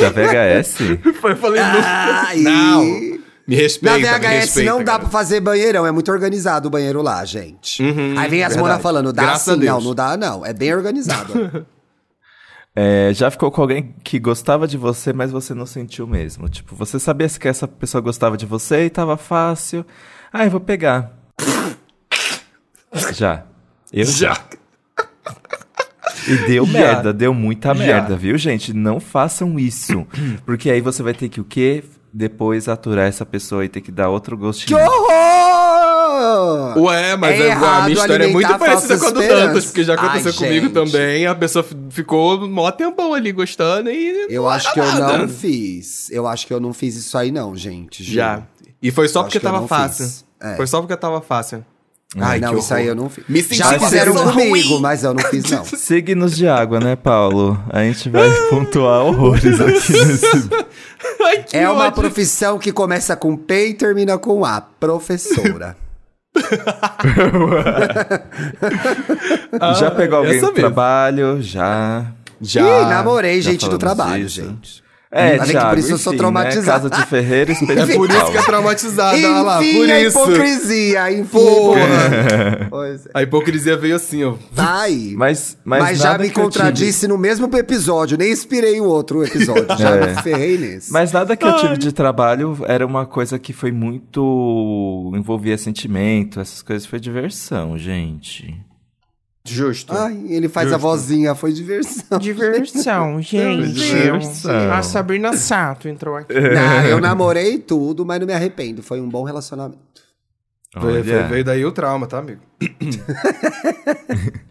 Da VHS? Eu falei, Ai. não. Me Na respeita, me VHS respeita, não dá cara. pra fazer banheirão, é muito organizado o banheiro lá, gente. Uhum, Aí vem as monas falando, dá Graças sim, não, não dá não, é bem organizado. É, já ficou com alguém que gostava de você, mas você não sentiu mesmo. Tipo, você sabia que essa pessoa gostava de você e tava fácil. Ah, eu vou pegar. Já. Eu Já. E deu Já. merda, deu muita Já. merda, viu, gente? Não façam isso. Porque aí você vai ter que o quê? Depois aturar essa pessoa e ter que dar outro que gostinho. horror! Ué, mas É a- a, minha história é muito parecida com a do Dantas, porque já aconteceu Ai, comigo gente. também. A pessoa ficou mó tempão ali gostando e. Eu acho que eu não fiz. Eu acho que eu não fiz isso aí não, gente. Já. E foi só Eu porque que tava fácil. É. Foi só porque tava fácil. Ai, não, isso aí eu não fiz. Me senti Já fizeram comigo, mas eu não fiz não. Signos de água, né, Paulo? A gente vai pontuar horrores aqui nesse. Ai, É uma ódio. profissão que começa com P e termina com A, professora. já pegou alguém essa no mesmo. trabalho? Já. Já. Ih, namorei já gente do trabalho, disso. gente. É, é que Thiago, por isso eu sou enfim, traumatizado. Né? Casa de Ferreira, É por isso que é traumatizada, olha lá, Enfim, por a isso. hipocrisia, enfim. Porra. Pois é. A hipocrisia veio assim, ó. Tá aí. Mas, mas, Mas, já me contradisse no mesmo episódio, nem inspirei o outro episódio, já É. me ferrei nesse. Mas nada que eu tive de trabalho era uma coisa que foi muito. envolvia sentimento, essas coisas foi diversão, gente. Justo. Ai, ele faz a Justo. vozinha, foi diversão. Diversão, gente. Diversão. A Sabrina Sato entrou aqui. Não, eu namorei tudo, mas não me arrependo. Foi um bom relacionamento. Veio, Olha. veio- daí o trauma, tá, amigo?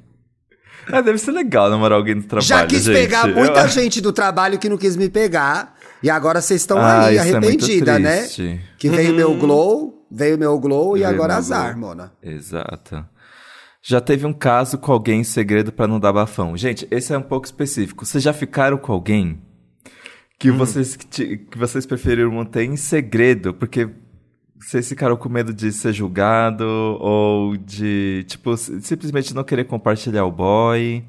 Ah, deve ser legal namorar alguém do trabalho, Já quis gente. pegar Eu- muita gente do trabalho que não quis me pegar. E agora vocês estão Ah, aí, é arrependida, né? triste. Que veio meu glow, veio meu glow e Veio agora azar, glow. Mona. Exato. Já teve um caso com alguém em segredo pra não dar bafão. Gente, esse é um pouco específico. Vocês já ficaram com alguém que Hum. vocês que, que vocês preferiram manter em segredo porque vocês ficaram com medo de ser julgado ou de, tipo, simplesmente não querer compartilhar o boy,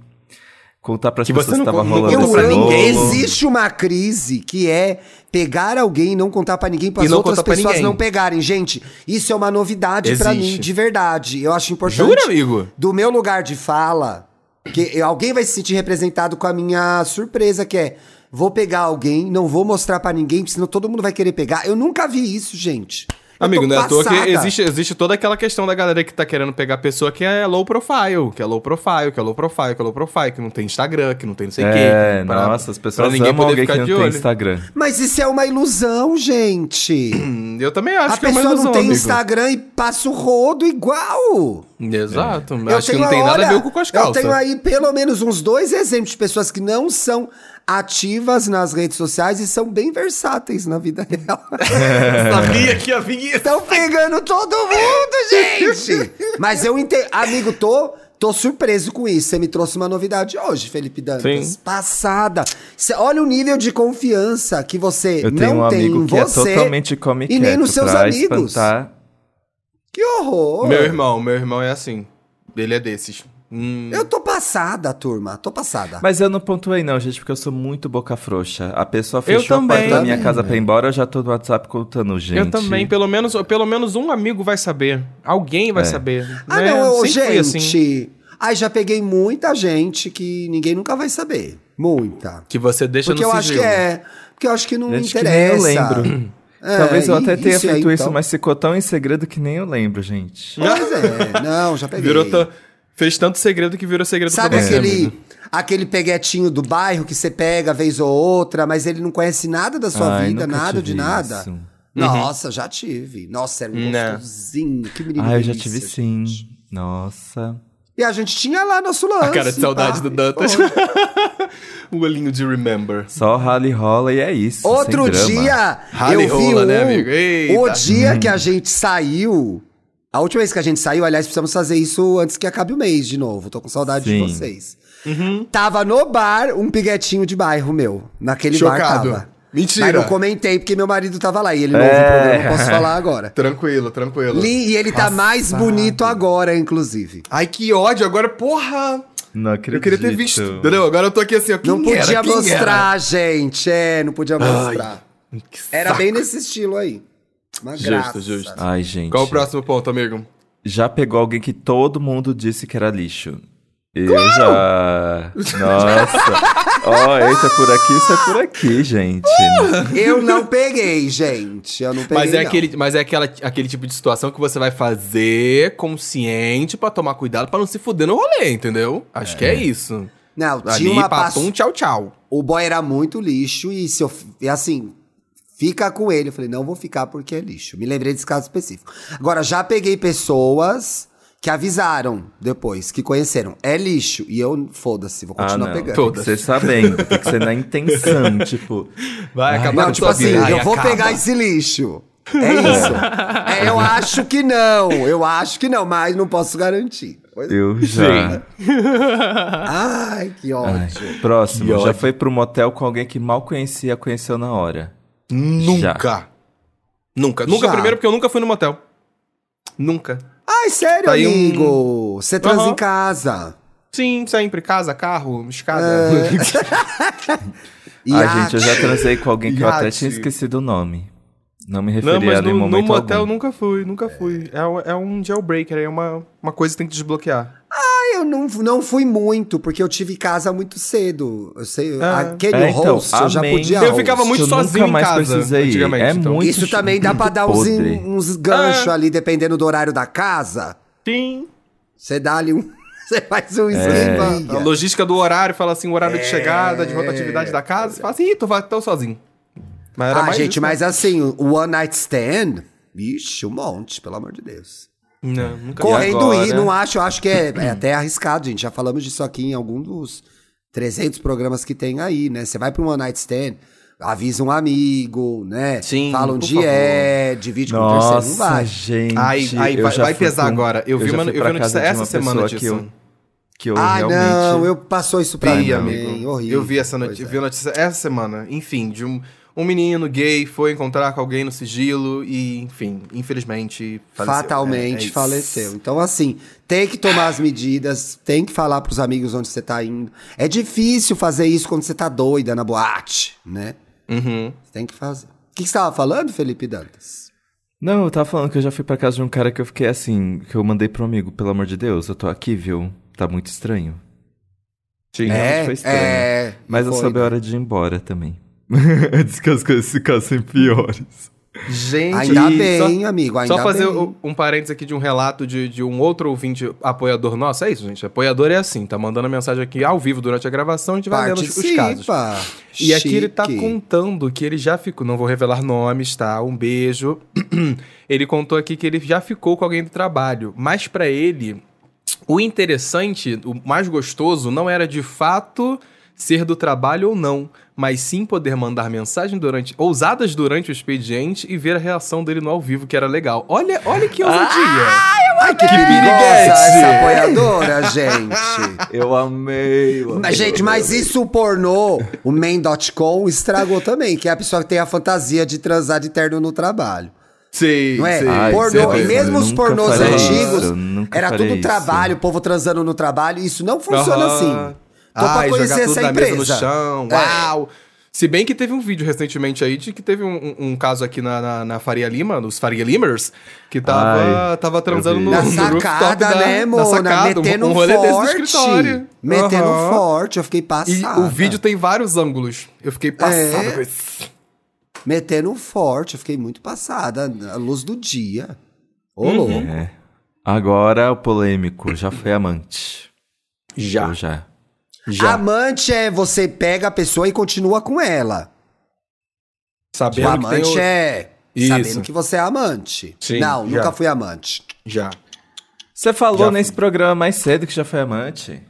contar pras Que você pessoas que não tava con- não rolando Eu ninguém. Existe uma crise que é pegar alguém e não contar pra ninguém, para as outras pessoas não pegarem. Gente, isso é uma novidade pra Existe. mim, de verdade. Eu acho importante. Jura, amigo? Do meu lugar de fala, que alguém vai se sentir representado com a minha surpresa, que é vou pegar alguém, não vou mostrar pra ninguém, porque senão todo mundo vai querer pegar. Eu nunca vi isso, gente. Amigo, não é à toa que existe, existe toda aquela questão da galera que tá querendo pegar pessoa que é low profile, que é low profile, que é low profile, que é low profile, que não tem Instagram, que não tem não sei o É, quê. pra- nossa, as pra pessoas ninguém amam poder alguém que ficar não de tem olho. Instagram. Mas isso é uma ilusão, gente. Eu também acho a que é uma pessoa ilusão, não tem amigo. Instagram e passa o rodo igual. Exato. Eu Acho que tenho, não tem nada a ver com as Eu calças. tenho aí pelo menos uns dois exemplos de pessoas que não são ativas nas redes sociais e são bem versáteis na vida real. Sabia que ia vir isso. Estão pegando todo mundo, gente! Mas eu entendo. Amigo, tô, tô surpreso com isso. Você me trouxe uma novidade hoje, Felipe Dantas. Sim. Passada. Cê- olha o nível de confiança que você Eu tenho não um tem amigo em que é você totalmente come e nem nos seus pra amigos. espantar Que horror! Meu irmão, meu irmão é assim. Ele é desses. Hum, Eu tô passada, turma. Tô passada. Mas eu não pontuei não, gente, porque eu sou muito boca frouxa. A pessoa fechou a porta da minha casa pra ir embora, eu já tô no WhatsApp contando, gente. Eu também, pelo menos, pelo menos um amigo vai saber. Alguém vai É. saber. Ah, né? não, Sempre gente. assim. Ai, já peguei muita gente que ninguém nunca vai saber. Muita. Que você deixa Porque no eu acho que é. Porque eu acho que não Gente, que interessa. nem eu lembro. É, Talvez eu até tenha isso aí, feito isso, então. mas ficou tão em segredo que nem eu lembro, gente. Pois é, não, já peguei. Virou tão- Fez tanto segredo que virou segredo Sabe pra você, aquele, amigo. aquele peguetinho do bairro que você pega vez ou outra, mas ele não conhece nada da sua Ai, vida, nada de nada? isso. Nossa, já tive. Nossa, era um Né. gostosinho. Que menino Ah, eu já tive sim. Nossa. E a gente tinha lá nosso lance. A cara de saudade pá. do Dantas. O olhinho de remember. Só rally rola e é isso. Outro sem drama. dia, Rally eu vi rola, um, né, amigo? Eita. o dia que a gente saiu, a última vez que a gente saiu, aliás, precisamos fazer isso antes que acabe o mês de novo, tô com saudade Sim. de vocês. Uhum. Tava no bar um piguetinho de bairro meu, naquele bar Chocado. tava. Mentira. Mas não comentei porque meu marido tava lá e ele não ouve É. o programa, eu posso falar agora. Tranquilo, tranquilo. Li- e ele tá mais bonito agora, inclusive. Ai, que ódio. Agora, porra. Não acredito. Eu queria ter visto. Entendeu? Agora eu tô aqui assim, ó. Quem Não podia era? Quem mostrar, gente. É, não podia mostrar. Era? Que Era bem nesse estilo aí. Uma Justo, graça. justo. Ai, gente. Qual o próximo ponto, amigo? Já pegou alguém que todo mundo disse que era lixo. Eu já. Nossa. Ó, esse é por aqui, isso é por aqui, gente. Eu não peguei, gente. Eu não peguei. Mas é, não. aquele, mas é aquela, aquele tipo de situação que você vai fazer consciente pra tomar cuidado pra não se fuder no rolê, entendeu? Acho que é isso. Não, tinha Ali, uma passo... tchau, tchau. O boy era muito lixo e se eu. E assim, fica com ele. Eu falei, não vou ficar porque é lixo. Me lembrei desse caso específico. Agora, já peguei pessoas que avisaram depois, que conheceram. É lixo. E eu, foda-se, vou Ah, continuar não. pegando. Tem que ser sabendo, tem que ser na intenção, tipo. Vai acabar Não, com tipo assim. Ai, eu vou pegar esse lixo. É isso. é, eu acho que não. Eu acho que não, mas não posso garantir. Eu já. Ai, que ódio. Ai, próximo, Que já ódio. foi pro motel com alguém que mal conhecia, conheceu na hora. Nunca. Nunca. Nunca, Já. primeiro porque eu nunca fui no motel. Nunca. Ai, sério, Tá aí um- amigo. Você transa Aham. em casa. Sim, sempre. Casa, carro, escada. Ai, a- gente, eu já transei com alguém que eu até tinha esquecido o nome. Não me Não, referia mas a nenhum no, no momento motel algum. nunca fui, nunca fui. É, um- é um jailbreaker, é uma, uma coisa que tem que desbloquear. Ah, eu não, não fui muito, porque eu tive casa muito cedo. Eu sei, aquele É, então, host eu já amém. podia. Eu host. ficava muito eu sozinho nunca em mais casa, precisei. antigamente, É então. muito Isso também dá pra dar uns, uns ganchos É. ali, dependendo do horário da casa. Sim. Você dá ali um. Você faz um A esquema. logística do horário, fala assim, o horário de chegada, de rotatividade da casa, você fala assim, ih, tô, va- tô sozinho. Mas era Ah, mais gente, isso, mas né? assim, o One Night Stand. Vixe, um monte, pelo amor de Deus. Não, nunca Correndo agora? ir, não acho, eu acho que é, é até arriscado, gente. Já falamos disso aqui em algum dos 300 programas que tem aí, né? Você vai pra um One Night Stand, avisa um amigo, né? Sim, Fala onde favor. é, divide com o terceiro, não Nossa, vai. gente. Ai, eu vai, vai pesar com- agora. Eu, vi já uma, eu vi notícia essa semana disso. Que eu, que eu Ah, realmente... não, eu passou isso pra Vi, mim, amigo. horrível. Eu vi essa notícia, é. vi a notícia essa semana. Enfim, de um, um menino gay foi encontrar com alguém no sigilo e, enfim, infelizmente faleceu. Fatalmente É- é faleceu. Então, assim, tem que tomar as medidas, tem que falar pros amigos onde você tá indo. É difícil fazer isso quando você tá doida na boate, né? Uhum. Você tem que fazer. O que, que você tava falando, Felipe Dantas? Não, eu tava falando que eu já fui pra casa de um cara que eu fiquei assim, que eu mandei pro amigo, pelo amor de Deus, eu tô aqui, viu? Tá muito estranho. Sim, realmente foi estranho. é, Mas eu foi, soube a hora de ir embora também. Antes que as coisas ficassem piores. Gente, Ainda e bem, amigo, ainda Só fazer bem. um parênteses aqui de um relato de, de um outro ouvinte apoiador nosso. É isso, gente. Apoiador é assim, tá mandando a mensagem aqui ao vivo durante a gravação, a gente vai lendo os, os casos. Participa. E aqui ele tá Chique. contando que ele já ficou. Não vou revelar nomes, tá? Um beijo. ele contou aqui que ele já ficou com alguém do trabalho. Mas pra ele, o interessante, o mais gostoso, não era de fato ser do trabalho ou não, mas sim poder mandar mensagem durante, ousadas durante o expediente e ver a reação dele no ao vivo, que era legal. Olha, olha que ousadia. Ai, que, Que perigosa piriguete. essa apoiadora, gente. Eu amei, eu Mas, gente, mas isso o pornô, o main.com, estragou também, que é a pessoa que tem a fantasia de transar de terno no trabalho. Sim, Não é? sim. Ai, pornô, e mesmo eu os pornôs antigos, isso, eu era tudo isso. trabalho, o povo transando no trabalho, isso não funciona assim. Tô pra Ai, conhecer jogar tudo essa na empresa. mesa no chão. É. Uau! Se bem que teve um vídeo recentemente aí de que teve um, um- um caso aqui na, na, na Faria Lima, nos Faria Limers, que tava, Ai, tava transando no. Na no rooftop sacada, da, né, na Mona? sacada, um- Metendo um um rolê desse forte. escritório. Metendo Aham. forte, eu fiquei E passada. o vídeo tem vários ângulos. Eu fiquei passada É? com isso. Metendo forte, eu fiquei muito passada. A luz do dia. Ô, Uhum. louco. É. Agora o polêmico, já foi amante. Já. Eu já. Já. Amante é você pega a pessoa e continua com ela. O Sabendo que tem amante o... é Isso. sabendo que você é amante. Sim, Não, já. nunca fui amante. Já. Você falou Já nesse programa mais cedo que já foi amante?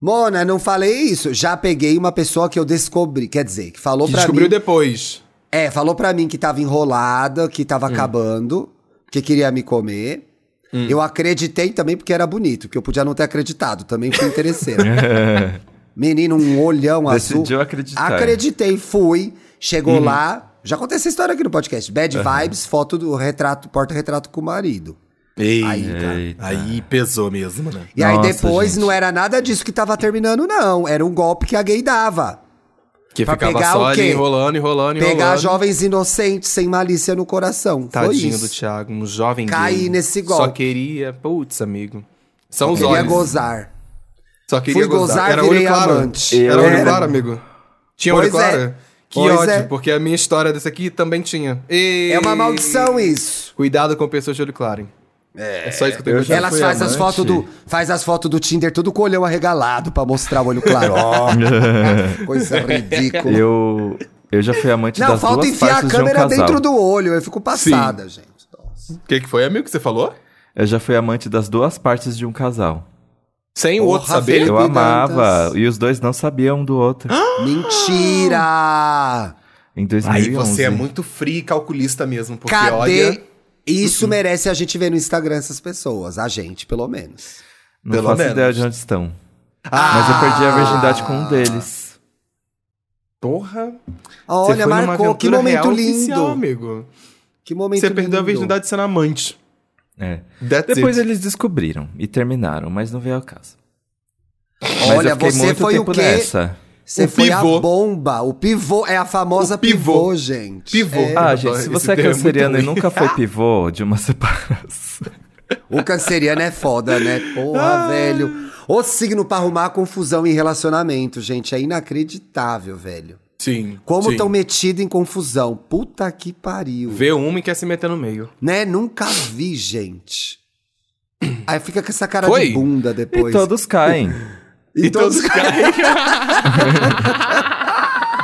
Mona, não falei isso. Já peguei uma pessoa que eu descobri. Quer dizer, que falou Que pra descobriu mim. depois. É, falou pra mim que tava enrolada, que Hum. tava acabando, que queria me comer. Hum. Eu acreditei também porque era bonito, que eu podia não ter acreditado. Também fui interesseiro. Menino, um olhão azul. Decidiu acreditar. Acreditei, fui. Chegou Uhum. lá. Já contei essa história aqui no podcast. Bad vibes, foto do retrato, porta-retrato com o marido. Ei, Aí. Eita. aí pesou mesmo, né? E aí Nossa, depois gente. não era nada disso que tava terminando, não. Era um golpe que a gay dava. Que Pra ficava pegar só o ali quê? enrolando, enrolando, enrolando. Pegar jovens inocentes, sem malícia no coração. Tadinho do Thiago, um jovem Caí gay. nesse Só golpe. queria... Putz, amigo. São os Queria olhos. gozar. Só queria Fui gozar, Era virei olho claro. amante. Era olho Era. claro, amigo. Tinha Pois olho é. claro? Que Pois ódio, é. porque a minha história desse aqui também tinha. Ei. É uma maldição isso. Cuidado com pessoas de olho claro, hein? É, só isso que eu tenho eu. Elas fazem as fotos do, faz as fotos do Tinder tudo com o olhão arregalado pra mostrar o olho claro. Coisa ridícula. Eu, eu já fui amante Não, das falta duas enfiar a partes de um câmera dentro do olho. Eu fico passada, gente. Nossa. O que, que foi, amigo, que você falou? Eu já fui amante das duas partes de um casal. Sem o Porra, outro saber? Eu amava, e os dois não sabiam um do outro. Mentira! Em 2011. Aí você é muito frio e calculista mesmo, porque Cadê? olha... Isso merece a gente ver no Instagram essas pessoas. A gente, pelo menos. Não pelo faço menos. ideia de onde estão. Ah! Mas eu perdi a virgindade com um deles. Porra. Olha, marcou. Que momento real lindo. oficial, amigo. Que momento Você perdeu a lindo. virgindade sendo amante. É. That's Depois it. eles descobriram e terminaram, mas não veio ao caso. Mas Olha, você muito foi o quê? nessa. Você O foi pivô. a bomba. O pivô é a famosa pivô. pivô, gente. Pivô. É. Ah, gente, se Esse você é termo é muito canceriano e ruim. nunca foi pivô de uma separação. O canceriano é foda, né? Porra, Ah. velho. O signo pra arrumar confusão em relacionamento, gente. É inacreditável, velho. Sim. Como sim. tão metido em confusão. Puta que pariu. Vê uma e quer se meter no meio. Né? Nunca vi, gente. Aí fica com essa cara Foi? de bunda E depois. todos caem. E todos caem.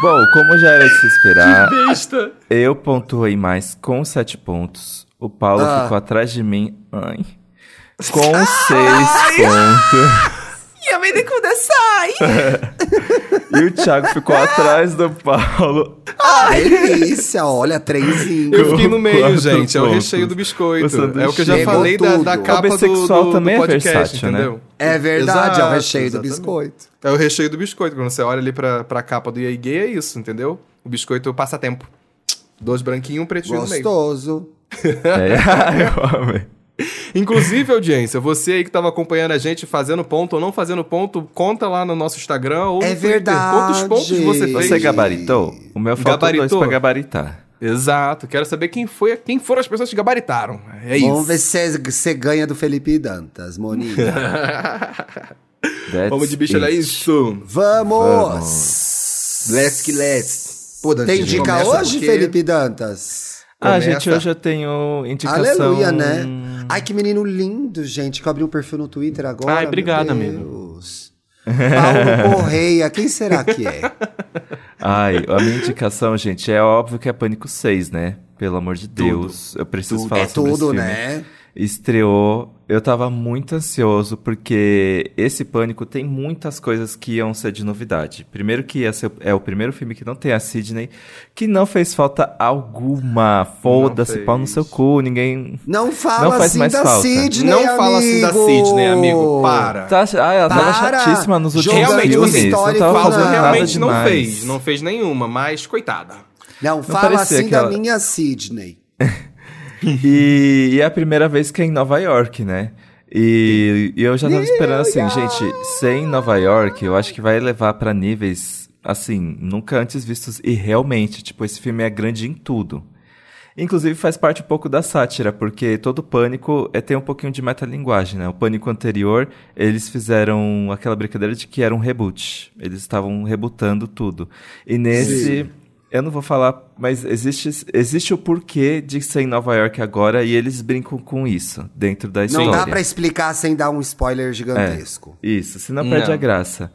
Bom, como já era de se esperar, eu pontuei mais com sete pontos. O Paulo Ah. ficou atrás de mim. Ai. com seis pontos. E a Mendicuda sai! E o Thiago ficou atrás do Paulo. Delícia, olha, trenzinho. Eu fiquei no meio, Quatro gente. É o recheio do biscoito. O. É o que eu já falei da, da capa do, do, também é do podcast, versátil, né? entendeu? É verdade, é o Exato, recheio do exatamente. biscoito. É o recheio do biscoito. Quando você olha ali pra, pra capa do EA Gay, é isso, entendeu? O biscoito passa tempo. Dois branquinhos, um pretinho no meio. Gostoso. É, eu amei. Inclusive, audiência, você aí que tava acompanhando a gente fazendo ponto ou não fazendo ponto, conta lá no nosso Instagram ou É verdade. Quantos pontos você fez? Você gabaritou? O meu falta dois Gabaritou? pra gabaritar. Exato. Quero saber quem foi, quem foram as pessoas que gabaritaram. É Vamos isso. ver se você ganha do Felipe Dantas, Moninha. That's Vamos de bicho, olha it. isso. Vamos! Let's que let's. Pô, Dante, Tem dica hoje, porque- Felipe Dantas? Ah, Começa. gente, hoje eu tenho indicação... Aleluia, né? Ai, que menino lindo, gente, que eu abri um perfil no Twitter agora. Ai, meu obrigado, Deus. Paulo Correia, quem será que é? Ai, a minha indicação, gente, é óbvio que é Pânico 6, né? Pelo amor de Deus. Eu preciso falar é sobre tudo, esse filme. né? Estreou, eu tava muito ansioso porque esse Pânico tem muitas coisas que iam ser de novidade. Primeiro que ia ser- é o primeiro filme que não tem a Sidney, que não fez falta alguma. Foda-se, pau no seu cu, ninguém... Não fala Não faz assim mais da falta. Sidney, Não fala assim da amigo. Sidney, amigo. Para. Tá, ah, ela tava Para! chatíssima nos últimos Realmente, filmes. você Não tava não. fazendo realmente não fez. Não fez nenhuma, mas coitada. Não, fala parecia assim que ela- da minha Sidney. E, e é a primeira vez que é em Nova York, né? E, e eu já tava esperando assim, gente, ser em Nova York, eu acho que vai levar pra níveis, assim, nunca antes vistos. E realmente, tipo, esse filme é grande em tudo. Inclusive faz parte um pouco da sátira, porque todo pânico é, tem um pouquinho de metalinguagem, né? O pânico anterior, eles fizeram aquela brincadeira de que era um reboot. Eles estavam rebutando tudo. E nesse, eu não vou falar, mas existe, existe o porquê de ser em Nova York agora e eles brincam com isso dentro da história. Não dá pra explicar sem dar um spoiler gigantesco. Isso, senão perde Não. a graça.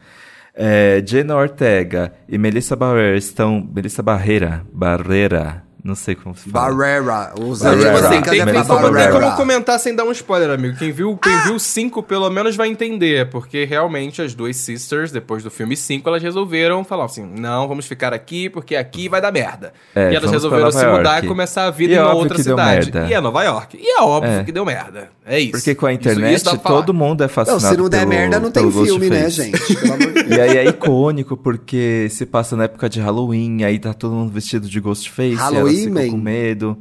É, Jenna Ortega e Melissa Barrera estão. Melissa Barreira. Barreira. Não sei como se fala. Barrera. Os Barrera. Tipo assim, americanos tem, é tem, como, tem Barrera. como comentar sem dar um spoiler, amigo. Quem viu, quem viu cinco, pelo menos, vai entender. Porque realmente as duas sisters, depois do filme 5, elas resolveram falar assim: não, vamos ficar aqui, porque aqui vai dar merda. É, e elas resolveram se mudar York. e começar a vida E em é uma óbvio outra cidade. E é Nova York. E é óbvio É. que deu merda. É isso. Porque com a Isso- isso internet, pra falar. todo mundo é Não, fascinado se não der pelo- merda, não tem filme, né, Ghostface. gente? Pelo amor de Deus. E aí é icônico, porque se passa na época de Halloween, aí tá todo mundo vestido de Ghostface, Halloween, ficam com medo.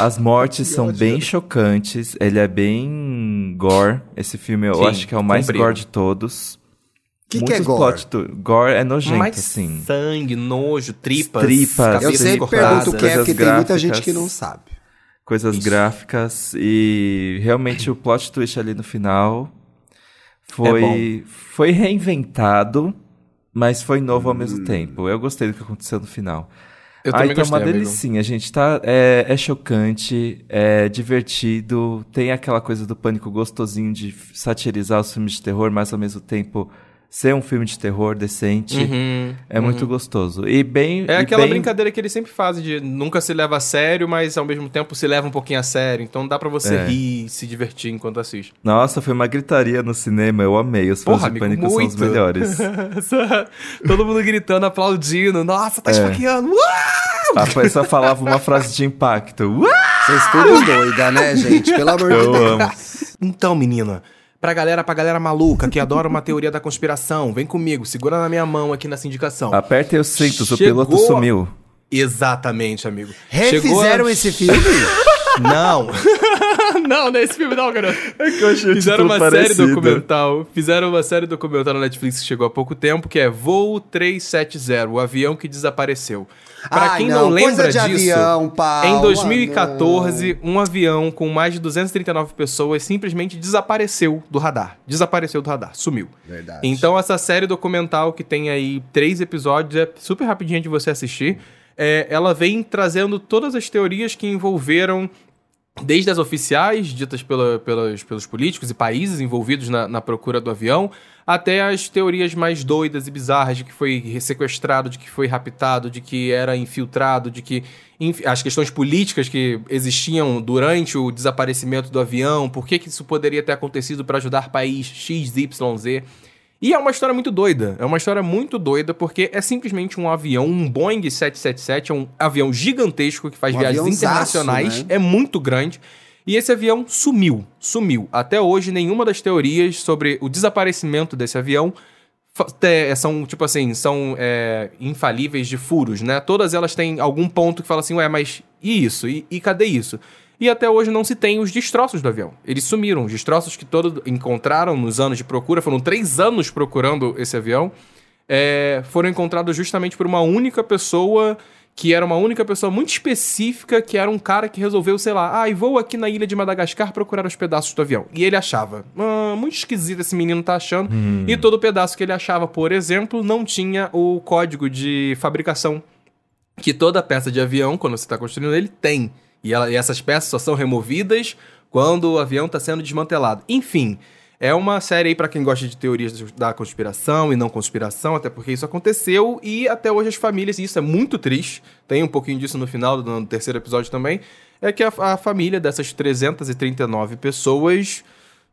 As mortes são bem chocantes, ele é bem gore. Esse filme eu Sim, acho que é o mais comprido. gore de todos. Que que é gore? plot gore é nojento, Mais assim. sangue, nojo, tripas. Tripas. Eu sempre cortadas. pergunto o que é, porque tem muita gente que não sabe. Coisas gráficas e realmente o plot twist ali no final foi, foi reinventado, mas foi novo ao mesmo tempo. Eu gostei do que aconteceu no final. Eu ah, também gostei, uma amigo. delicinha, gente. Tá, é, é chocante, é divertido, tem aquela coisa do pânico gostosinho de satirizar os filmes de terror, mas ao mesmo tempo ser um filme de terror decente. Uhum, É muito gostoso. E bem. É e aquela bem- brincadeira que eles sempre fazem de nunca se leva a sério, mas ao mesmo tempo se leva um pouquinho a sério. Então dá pra você É. rir e se divertir enquanto assiste. Nossa, foi uma gritaria no cinema, eu amei. Os fãs Porra, de amigo, pânico são os muito. melhores. Todo mundo gritando, aplaudindo. Nossa, tá É. esfaqueando. A pessoa falava uma frase de impacto. Vocês tudo doida, né, gente? Pelo amor de Eu Deus. amo. Então, menina, pra galera, pra galera maluca que adora uma teoria da conspiração, vem comigo, segura na minha mão aqui nessa indicação. Apertem os cintos, o Chegou- piloto sumiu. Exatamente, amigo. Refizeram Chegou esse filme? Não. não, não é esse filme não, garoto. É que eu achei Fizeram uma série documental. Fizeram uma série documental na Netflix que chegou há pouco tempo, que é Voo 370, o avião que desapareceu. Pra Ai, quem não, não, lembra coisa de disso, avião, Paulo, em 2014, um avião com mais de 239 pessoas simplesmente desapareceu do radar. Desapareceu do radar, sumiu. Verdade. Então essa série documental que tem aí três episódios, é super rapidinha de você assistir. É, ela vem trazendo todas as teorias que envolveram desde as oficiais, ditas pela, pelas, pelos políticos e países envolvidos na, na, procura do avião, até as teorias mais doidas e bizarras de que foi sequestrado, de que foi raptado, de que era infiltrado, de que. As questões políticas que existiam durante o desaparecimento do avião, por que, que isso poderia ter acontecido para ajudar país XYZ. E é uma história muito doida. É uma história muito doida porque é simplesmente um avião, um Boeing 777, é um avião gigantesco que faz um viagens internacionais, né? é muito grande. E esse avião sumiu, sumiu. Até hoje, nenhuma das teorias sobre o desaparecimento desse avião são, tipo assim, são é, infalíveis de furos, né? Todas elas têm algum ponto que fala assim, ué, mas e isso? E, e cadê isso? E até hoje não se tem os destroços do avião. Eles sumiram. Os destroços que todos encontraram nos anos de procura, foram três anos procurando esse avião, é, foram encontrados justamente por uma única pessoa que era uma única pessoa muito específica, que era um cara que resolveu, sei lá, ah, e vou aqui na ilha de Madagascar procurar os pedaços do avião. E ele achava, ah, muito esquisito esse menino tá achando. Hum. E todo pedaço que ele achava, por exemplo, não tinha o código de fabricação que toda peça de avião, quando você está construindo ele, tem. E, ela, e essas peças só são removidas quando o avião está sendo desmantelado. Enfim, é uma série aí para quem gosta de teorias da conspiração e não conspiração, até porque isso aconteceu e até hoje as famílias, e isso é muito triste, tem um pouquinho disso no final do terceiro episódio também, é que a, a família dessas 339 pessoas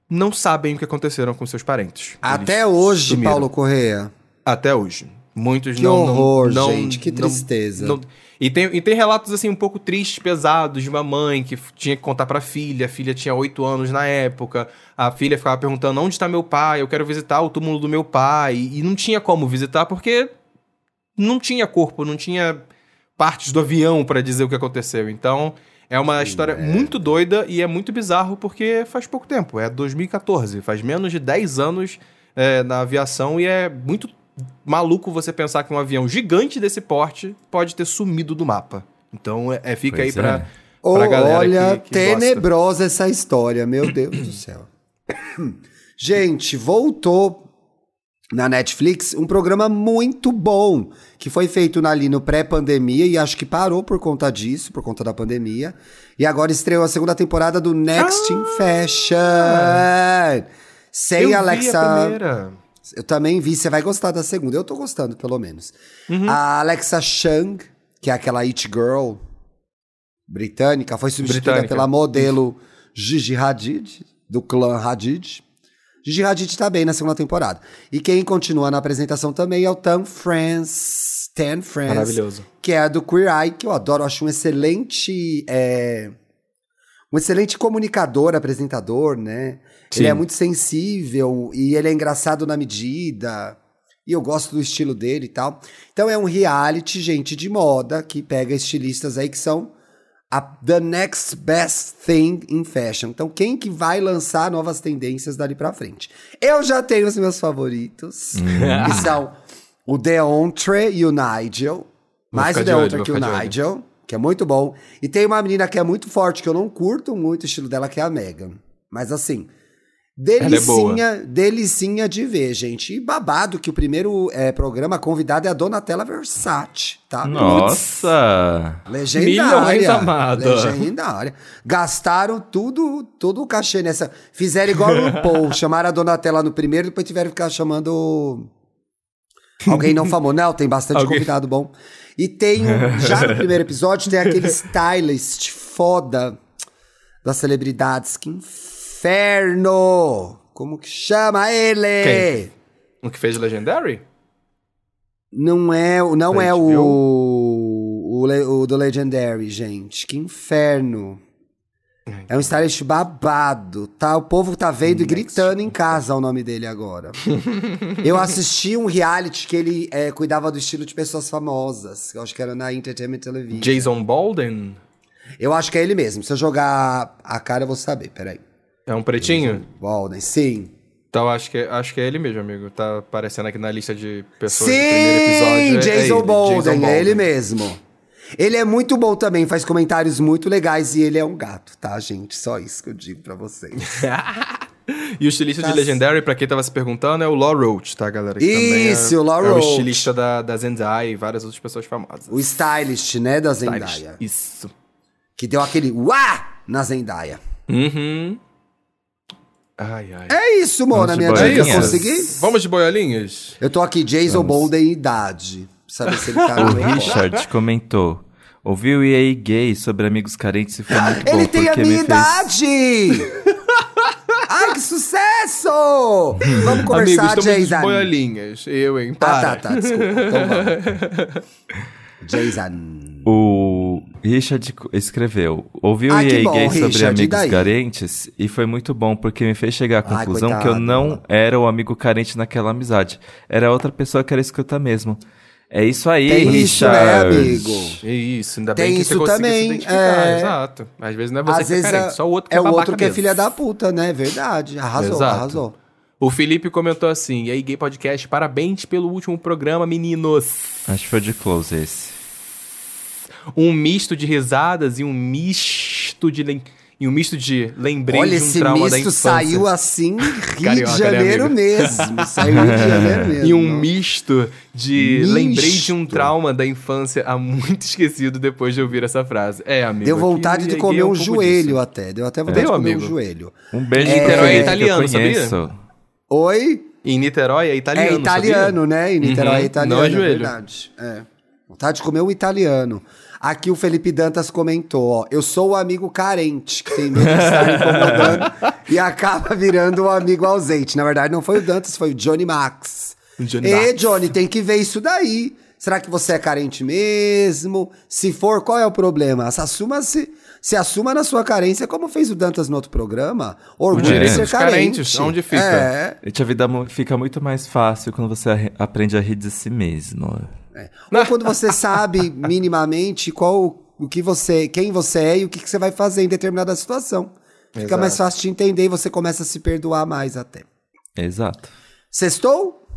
não sabem o que aconteceram com seus parentes. Até Eles hoje, sumiram. Paulo Correia. Até hoje. Muitos que não. horror, não, gente, que tristeza. Não, não, e tem, e tem relatos, assim, um pouco tristes, pesados, de uma mãe que tinha que contar pra filha. A filha tinha oito anos na época. A filha ficava perguntando: onde está meu pai? Eu quero visitar o túmulo do meu pai. E não tinha como visitar porque não tinha corpo, não tinha partes do avião para dizer o que aconteceu. Então, é uma história é. muito doida e é muito bizarro porque faz pouco tempo. É 2014, faz menos de 10 anos é, na aviação e é muito maluco você pensar que um avião gigante desse porte pode ter sumido do mapa. Então, é, é fica pois aí pra, é. pra galera Olha, que, que tenebrosa gosta. essa história, meu Deus do céu. Gente, voltou na Netflix um programa muito bom que foi feito ali no pré-pandemia e acho que parou por conta disso, por conta da pandemia. E agora estreou a segunda temporada do Next ah, in Fashion. Sem Alexa. Eu também vi, você vai gostar da segunda. Eu tô gostando, pelo menos. Uhum. A Alexa Chung, que é aquela It Girl britânica, foi substituída britânica. pela modelo Gigi Hadid, do clã Hadid. Gigi Hadid tá bem na segunda temporada. E quem continua na apresentação também é o Tan France. Tan France. Maravilhoso. Que é a do Queer Eye, que eu adoro. Eu acho um excelente. É, um excelente comunicador, apresentador, né? Sim. Ele é muito sensível e ele é engraçado na medida. E eu gosto do estilo dele e tal. Então é um reality, gente, de moda, que pega estilistas aí que são a the next best thing in fashion. Então, quem que vai lançar novas tendências dali pra frente? Eu já tenho os meus favoritos, hum. que são o Deontre e o Nigel. Mais o Deontre que o Nigel, que é muito bom. E tem uma menina que é muito forte, que eu não curto muito o estilo dela, que é a Megan. Mas assim, Delicinha, é delicinha de ver, gente. E babado que o primeiro é, programa convidado é a Donatella Versace, tá? Nossa! Legendária. amado. Legendária. Gastaram tudo, todo o cachê nessa. Fizeram igual no Paul, chamaram a Donatella no primeiro, depois tiveram que ficar chamando alguém não famoso. Não, tem bastante convidado bom. E tem, já no primeiro episódio, tem aquele stylist foda das celebridades que inferno! Como que chama ele? Quem? O que fez Legendary? Não é, não é o, o, o, do Legendary, gente. Que inferno. É um stylist babado, tá? O povo tá vendo e gritando em casa o nome dele agora. eu assisti um reality que ele é, cuidava do estilo de pessoas famosas. Eu acho que era na Entertainment Television. Jason Bolden? Eu acho que é ele mesmo. Se eu jogar a cara, eu vou saber. Peraí. É um pretinho? Walden, sim. Então acho que, acho que é ele mesmo, amigo. Tá aparecendo aqui na lista de pessoas sim, do primeiro episódio. É, Jason, é Bolden, Jason Bolden, é ele mesmo. Ele é muito bom também, faz comentários muito legais e ele é um gato, tá, gente? Só isso que eu digo pra vocês. e o estilista de Legendary, pra quem tava se perguntando, é o Law Roach, tá, galera? Que isso, é, o Law Roach. É o estilista da, da Zendaya e várias outras pessoas famosas. O stylist, né, da Zendaya. Stylist. Isso. Que deu aquele uá na Zendaya. Uhum. Ai, ai. É isso, Mona, Vamos minha dica. Consegui? Vamos de boiolinhas? Eu tô aqui, Jason Bolden em idade. Saber se ele tá O Richard comentou. Ouviu o EA gay sobre amigos carentes e foi muito bom Ele tem a porque minha me fez... idade! Ai, que sucesso! Vamos conversar, Amigos, Jason. boiolinhas. Eu, hein? Ah, Para. tá, tá, desculpa. Então vamos. Jason. O Richard escreveu: Ouvi o Ai, que EA bom, gay sobre Richard, e amigos daí? carentes e foi muito bom porque me fez chegar à Ai, conclusão que coitado. eu não era o amigo carente naquela amizade. Era outra pessoa que era escutar mesmo. É isso aí, Tem isso, né, Richard. amigo? É isso, ainda Tem bem que isso você conseguiu também, se identificar. é. Exato. Às vezes não é você Às que é carente, é, só o outro que é é, o outro que é mesmo. filha da puta, né? Verdade. Arrasou, Exato. arrasou. O Felipe comentou assim, e aí, Gay Podcast, parabéns pelo último programa, meninos. Acho que foi de close esse. Um misto de risadas e um misto de... E um misto de lembrei Olha, de um esse trauma da misto infância. saiu assim, Rio Carioca, de né, Janeiro amigo? mesmo. Saiu Rio de Janeiro mesmo. E um misto de Misto. lembrei de um trauma da infância há muito esquecido depois de ouvir essa frase. É, amigo. Deu vontade de comer é um pouco joelho disso. até. Deu até vontade Deu, de comer amigo? um joelho. Um beijo É, Niterói é italiano, que eu conheço. Oi? Em Niterói é italiano, é italiano, né? Em Niterói Uhum, é italiano, não é é joelho. verdade. É. Vontade de comer um italiano. Aqui o Felipe Dantas comentou, ó. Eu sou o amigo carente, que tem medo de estar incomodando e acaba virando um amigo ausente. Na verdade, não foi o Dantas, foi o Johnny Max. O Johnny e, Max. Johnny, tem que ver isso daí. Será que você é carente mesmo? Se for, qual é o problema? Se assuma, se, se assuma na sua carência, como fez o Dantas no outro programa. Orgulho de direito ser carente. carentes, onde fica? É. Gente, a vida fica muito mais fácil quando você aprende a rir de si mesmo. É. Ou quando você sabe minimamente qual o que você, quem você é e o que, que você vai fazer em determinada situação. Fica Exato. mais fácil de entender e você começa a se perdoar mais até. Exato. Sextou?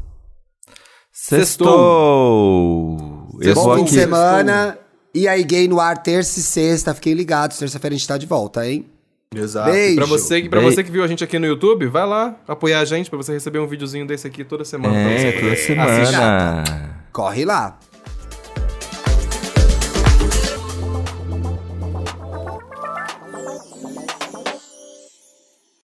Sextou! Eu Bom vou fim de semana. E aí, gay no ar, terça e sexta. Fiquem ligados. Terça-feira a gente tá de volta, hein? Exato. Beijo. E pra você, pra Beijo. você que viu a gente aqui no YouTube, vai lá apoiar a gente pra você receber um videozinho desse aqui toda semana. pra É, você toda poder assistir. Corre lá.